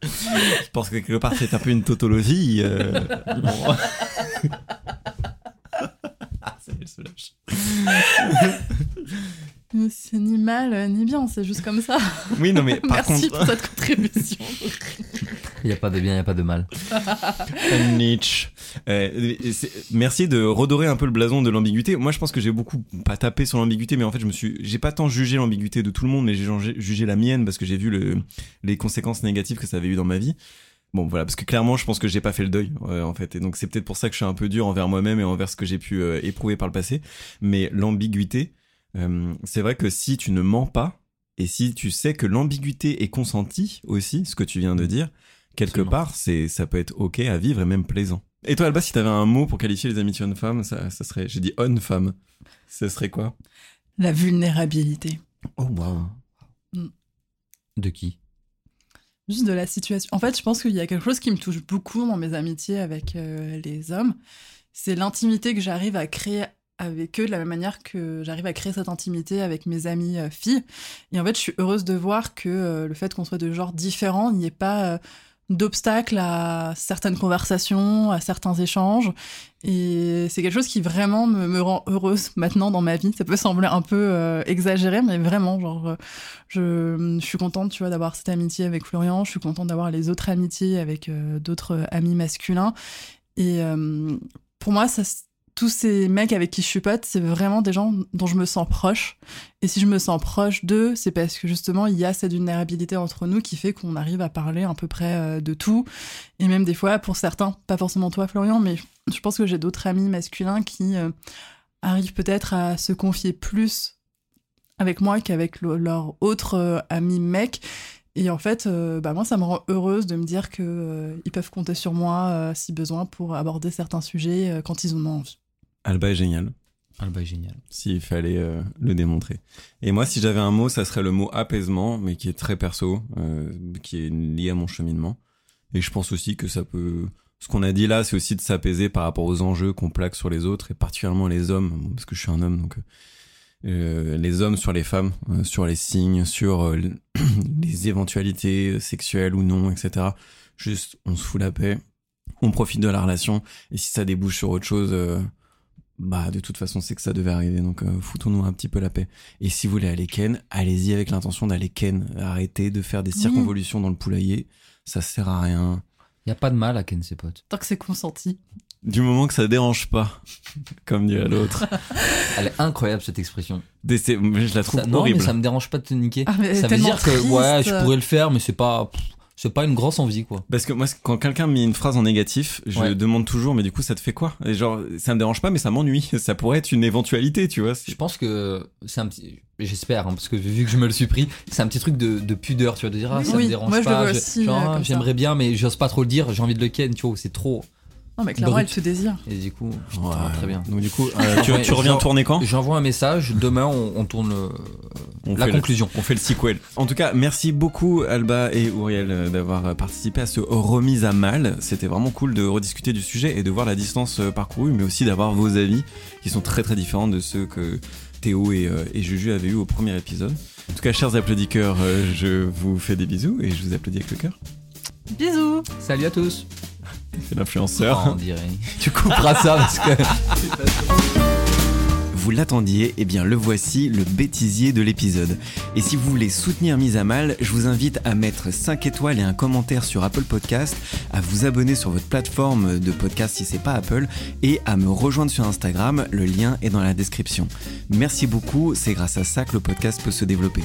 je pense que quelque part, c'est un peu une tautologie. euh, bon. Ça y est, elle se lâche. C'est ni mal, euh, ni bien, c'est juste comme ça. Oui, non, mais par Merci contre. pour cette contribution. il y a pas de bien, il y a pas de mal. Nietzsche. Euh, merci de redorer un peu le blason de l'ambiguïté. Moi, je pense que j'ai beaucoup pas tapé sur l'ambiguïté, mais en fait, je me suis, j'ai pas tant jugé l'ambiguïté de tout le monde, mais j'ai jugé- jugé la mienne parce que j'ai vu le, les conséquences négatives que ça avait eu dans ma vie. Bon, voilà, parce que clairement, je pense que j'ai pas fait le deuil, euh, en fait, et donc c'est peut-être pour ça que je suis un peu dur envers moi-même et envers ce que j'ai pu euh, éprouver par le passé. Mais l'ambiguïté, euh, c'est vrai que si tu ne mens pas et si tu sais que l'ambiguïté est consentie aussi, ce que tu viens de dire, quelque Absolument. part, c'est ça peut être ok à vivre et même plaisant. Et toi, Alba, si t'avais un mot pour qualifier les amitiés hommes-femmes, ça, ça serait, j'ai dit homme-femme, ce serait quoi? La vulnérabilité. Oh waouh. De qui? Juste de la situation. En fait, je pense qu'il y a quelque chose qui me touche beaucoup dans mes amitiés avec euh, les hommes. C'est l'intimité que j'arrive à créer avec eux de la même manière que j'arrive à créer cette intimité avec mes amies euh, filles. Et en fait, je suis heureuse de voir que euh, le fait qu'on soit de genres différents, n'y ait pas euh, d'obstacle à certaines conversations, à certains échanges. Et c'est quelque chose qui vraiment me, me rend heureuse maintenant dans ma vie. Ça peut sembler un peu euh, exagéré, mais vraiment, genre, euh, je, suis contente, tu vois, d'avoir cette amitié avec Florian. Je suis contente d'avoir les autres amitiés avec euh, d'autres amis masculins. Et pour moi, ça, tous ces mecs avec qui je suis pote, c'est vraiment des gens dont je me sens proche. Et si je me sens proche d'eux, c'est parce que justement, il y a cette vulnérabilité entre nous qui fait qu'on arrive à parler à peu près euh, de tout. Et même des fois, pour certains, pas forcément toi, Florian, mais je pense que j'ai d'autres amis masculins qui euh, arrivent peut-être à se confier plus avec moi qu'avec le- leur autre euh, ami mec. Et en fait, euh, bah moi, ça me rend heureuse de me dire que euh, peuvent compter sur moi si besoin pour aborder certains sujets quand ils en ont envie. Alba est génial. Alba est génial. s'il fallait euh, le démontrer. Et moi, si j'avais un mot, ça serait le mot apaisement, mais qui est très perso, euh, qui est lié à mon cheminement. Et je pense aussi que ça peut... Ce qu'on a dit là, c'est aussi de s'apaiser par rapport aux enjeux qu'on plaque sur les autres, et particulièrement les hommes, parce que je suis un homme, donc... euh, les hommes sur les femmes, sur les signes, sur les éventualités sexuelles ou non, etc. Juste, on se fout la paix, on profite de la relation, et si ça débouche sur autre chose... bah de toute façon c'est que ça devait arriver donc euh, foutons-nous un petit peu la paix et si vous voulez aller ken allez-y avec l'intention d'aller ken arrêtez de faire des Oui. circonvolutions dans le poulailler ça sert à rien Il y a pas de mal à ken ses potes. Tant que c'est consenti. du moment que ça dérange pas comme dirait l'autre Elle est incroyable cette expression. Des- je la trouve Ça- non, horrible mais ça me dérange pas de te niquer. Ah, mais ça veut dire que ouais, je pourrais le faire, mais c'est pas, c'est pas une grosse envie quoi. parce que moi quand quelqu'un met une phrase en négatif je Ouais. demande toujours mais du coup ça te fait quoi? Et genre ça me dérange pas mais ça m'ennuie ça pourrait être une éventualité tu vois Je pense que c'est un petit, j'espère, hein, parce que vu que je me le suis pris, c'est un petit truc de, de pudeur, tu vois, de dire ah Oui, ça oui. me dérange Moi, pas, euh, ah, j'aimerais bien, mais j'ose pas trop le dire, j'ai envie de le ken, tu vois, c'est trop. Non, mais clairement, Brut. elle te désire. Et du coup, Ouais. très bien. donc du coup euh, tu, reviens tourner quand? J'envoie un message, demain on, on tourne On la le- conclusion. On fait le sequel. En tout cas, merci beaucoup Alba et Uriel euh, d'avoir participé à ce remise à mal. C'était vraiment cool de rediscuter du sujet et de voir la distance euh, parcourue, mais aussi d'avoir vos avis qui sont très très différents de ceux que Théo et, euh, et Juju avaient eu au premier épisode. En tout cas, chers applaudisseurs, euh, je vous fais des bisous et je vous applaudis avec le cœur. Bisous Salut à tous. C'est l'influenceur. Oh, on dirait. Tu couperas ça parce que. Vous l'attendiez, eh bien le voici, le bêtisier de l'épisode. Et si vous voulez soutenir Mise à Mal, je vous invite à mettre 5 étoiles et un commentaire sur Apple Podcast, à vous abonner sur votre plateforme de podcast si c'est pas Apple, et à me rejoindre sur Instagram, le lien est dans la description. Merci beaucoup, c'est grâce à ça que le podcast peut se développer.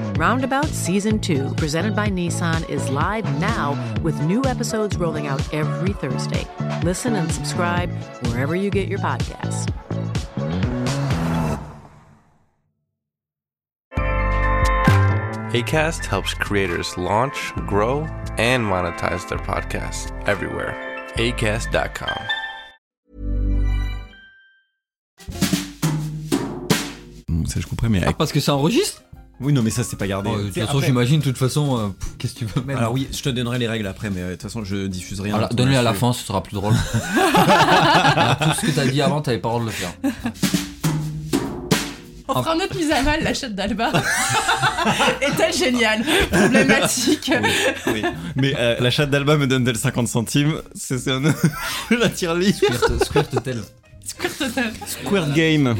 Roundabout Season 2, presented by Nissan, is live now with new episodes rolling out every Thursday. Listen and subscribe wherever you get your podcasts. ACAST helps creators launch, grow, and monetize their podcasts everywhere. ACAST.com. Bon, ça je comprends, mais... Ah, parce que ça enregistre Oui, non, mais ça c'est pas gardé. Oh, De toute façon, après- j'imagine, de toute façon, euh, qu'est-ce que tu veux mettre Alors oui, je te donnerai les règles après, mais euh, de toute façon, je diffuse rien. Donne-les à la fin, ce sera plus drôle. Tout ce que t'as dit avant, t'avais pas le droit de le faire. On fera notre mise à mal, la chatte d'Alba. Est-elle géniale? Problématique. Oui, mais euh, la chatte d'Alba me donne d'elle 50 centimes, c'est un... la tirelire. Squirt, squirt tel. Squirt total. Squirt Game.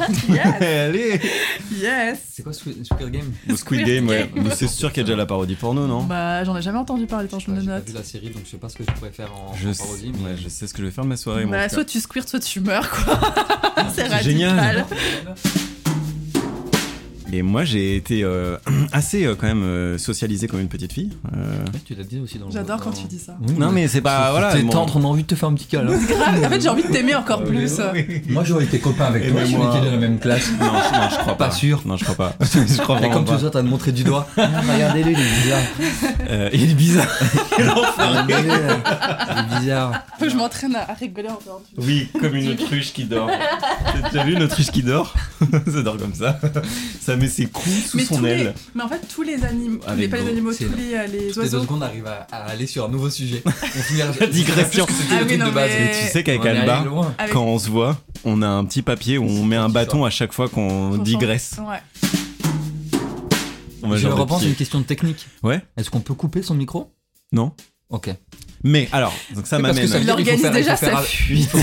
Allez Yes C'est quoi Squid, Game Le Squid Game, ouais. Mais c'est sûr qu'il y a déjà la parodie porno, non Bah, j'en ai jamais entendu parler, tant je me J'ai le pas note. vu la série, donc je sais pas ce que je pourrais faire en, je, en sais, parodie. Mais... ouais, je sais ce que je vais faire de ma soirée. moi, Bah, tout soit cas. tu squirtes, soit tu meurs, quoi. C'est radical. génial. Et moi, j'ai été euh, assez euh, quand même euh, socialisé comme une petite fille. Euh, Ouais, tu l'as dit aussi dans le- J'adore quand tu dis ça. Oui, Non, mais c'est pas. Voilà. T'es bon. tendre, on a envie de te faire un petit câlin. Grave. En fait, j'ai envie de t'aimer encore plus. Moi, j'aurais été copain avec Et toi si on était dans la même classe. Non, je, non, je crois pas. Pas sûr. Non, je crois pas. je crois Et comme pas. ça, t'as montré du doigt. Ah, Regardez-le, il est bizarre. Euh, il est bizarre. Il est bizarre. Faut que je m'entraîne à rigoler en dehors du. Oui, comme une autruche qui dort. T'as déjà vu une autruche qui dort? Ça dort comme ça. Ça met ses coups sous Mais, son les... aile. mais en fait, tous les animaux, les, pas les animaux, tous les, les les deux oiseaux. secondes, on arrive à, à aller sur un nouveau sujet. On finit La digression. C'était Ah le oui, truc non, de base. mais- Et tu sais qu'avec Alba. Avec- quand on se voit, on a un petit papier où on met un bâton à chaque fois qu'on digresse. Ouais. On va Je genre de repense à une question technique. Ouais Est-ce qu'on peut couper son micro? Non Ok. Mais alors, donc ça Oui, parce que m'amène. Il organise déjà sa fuite.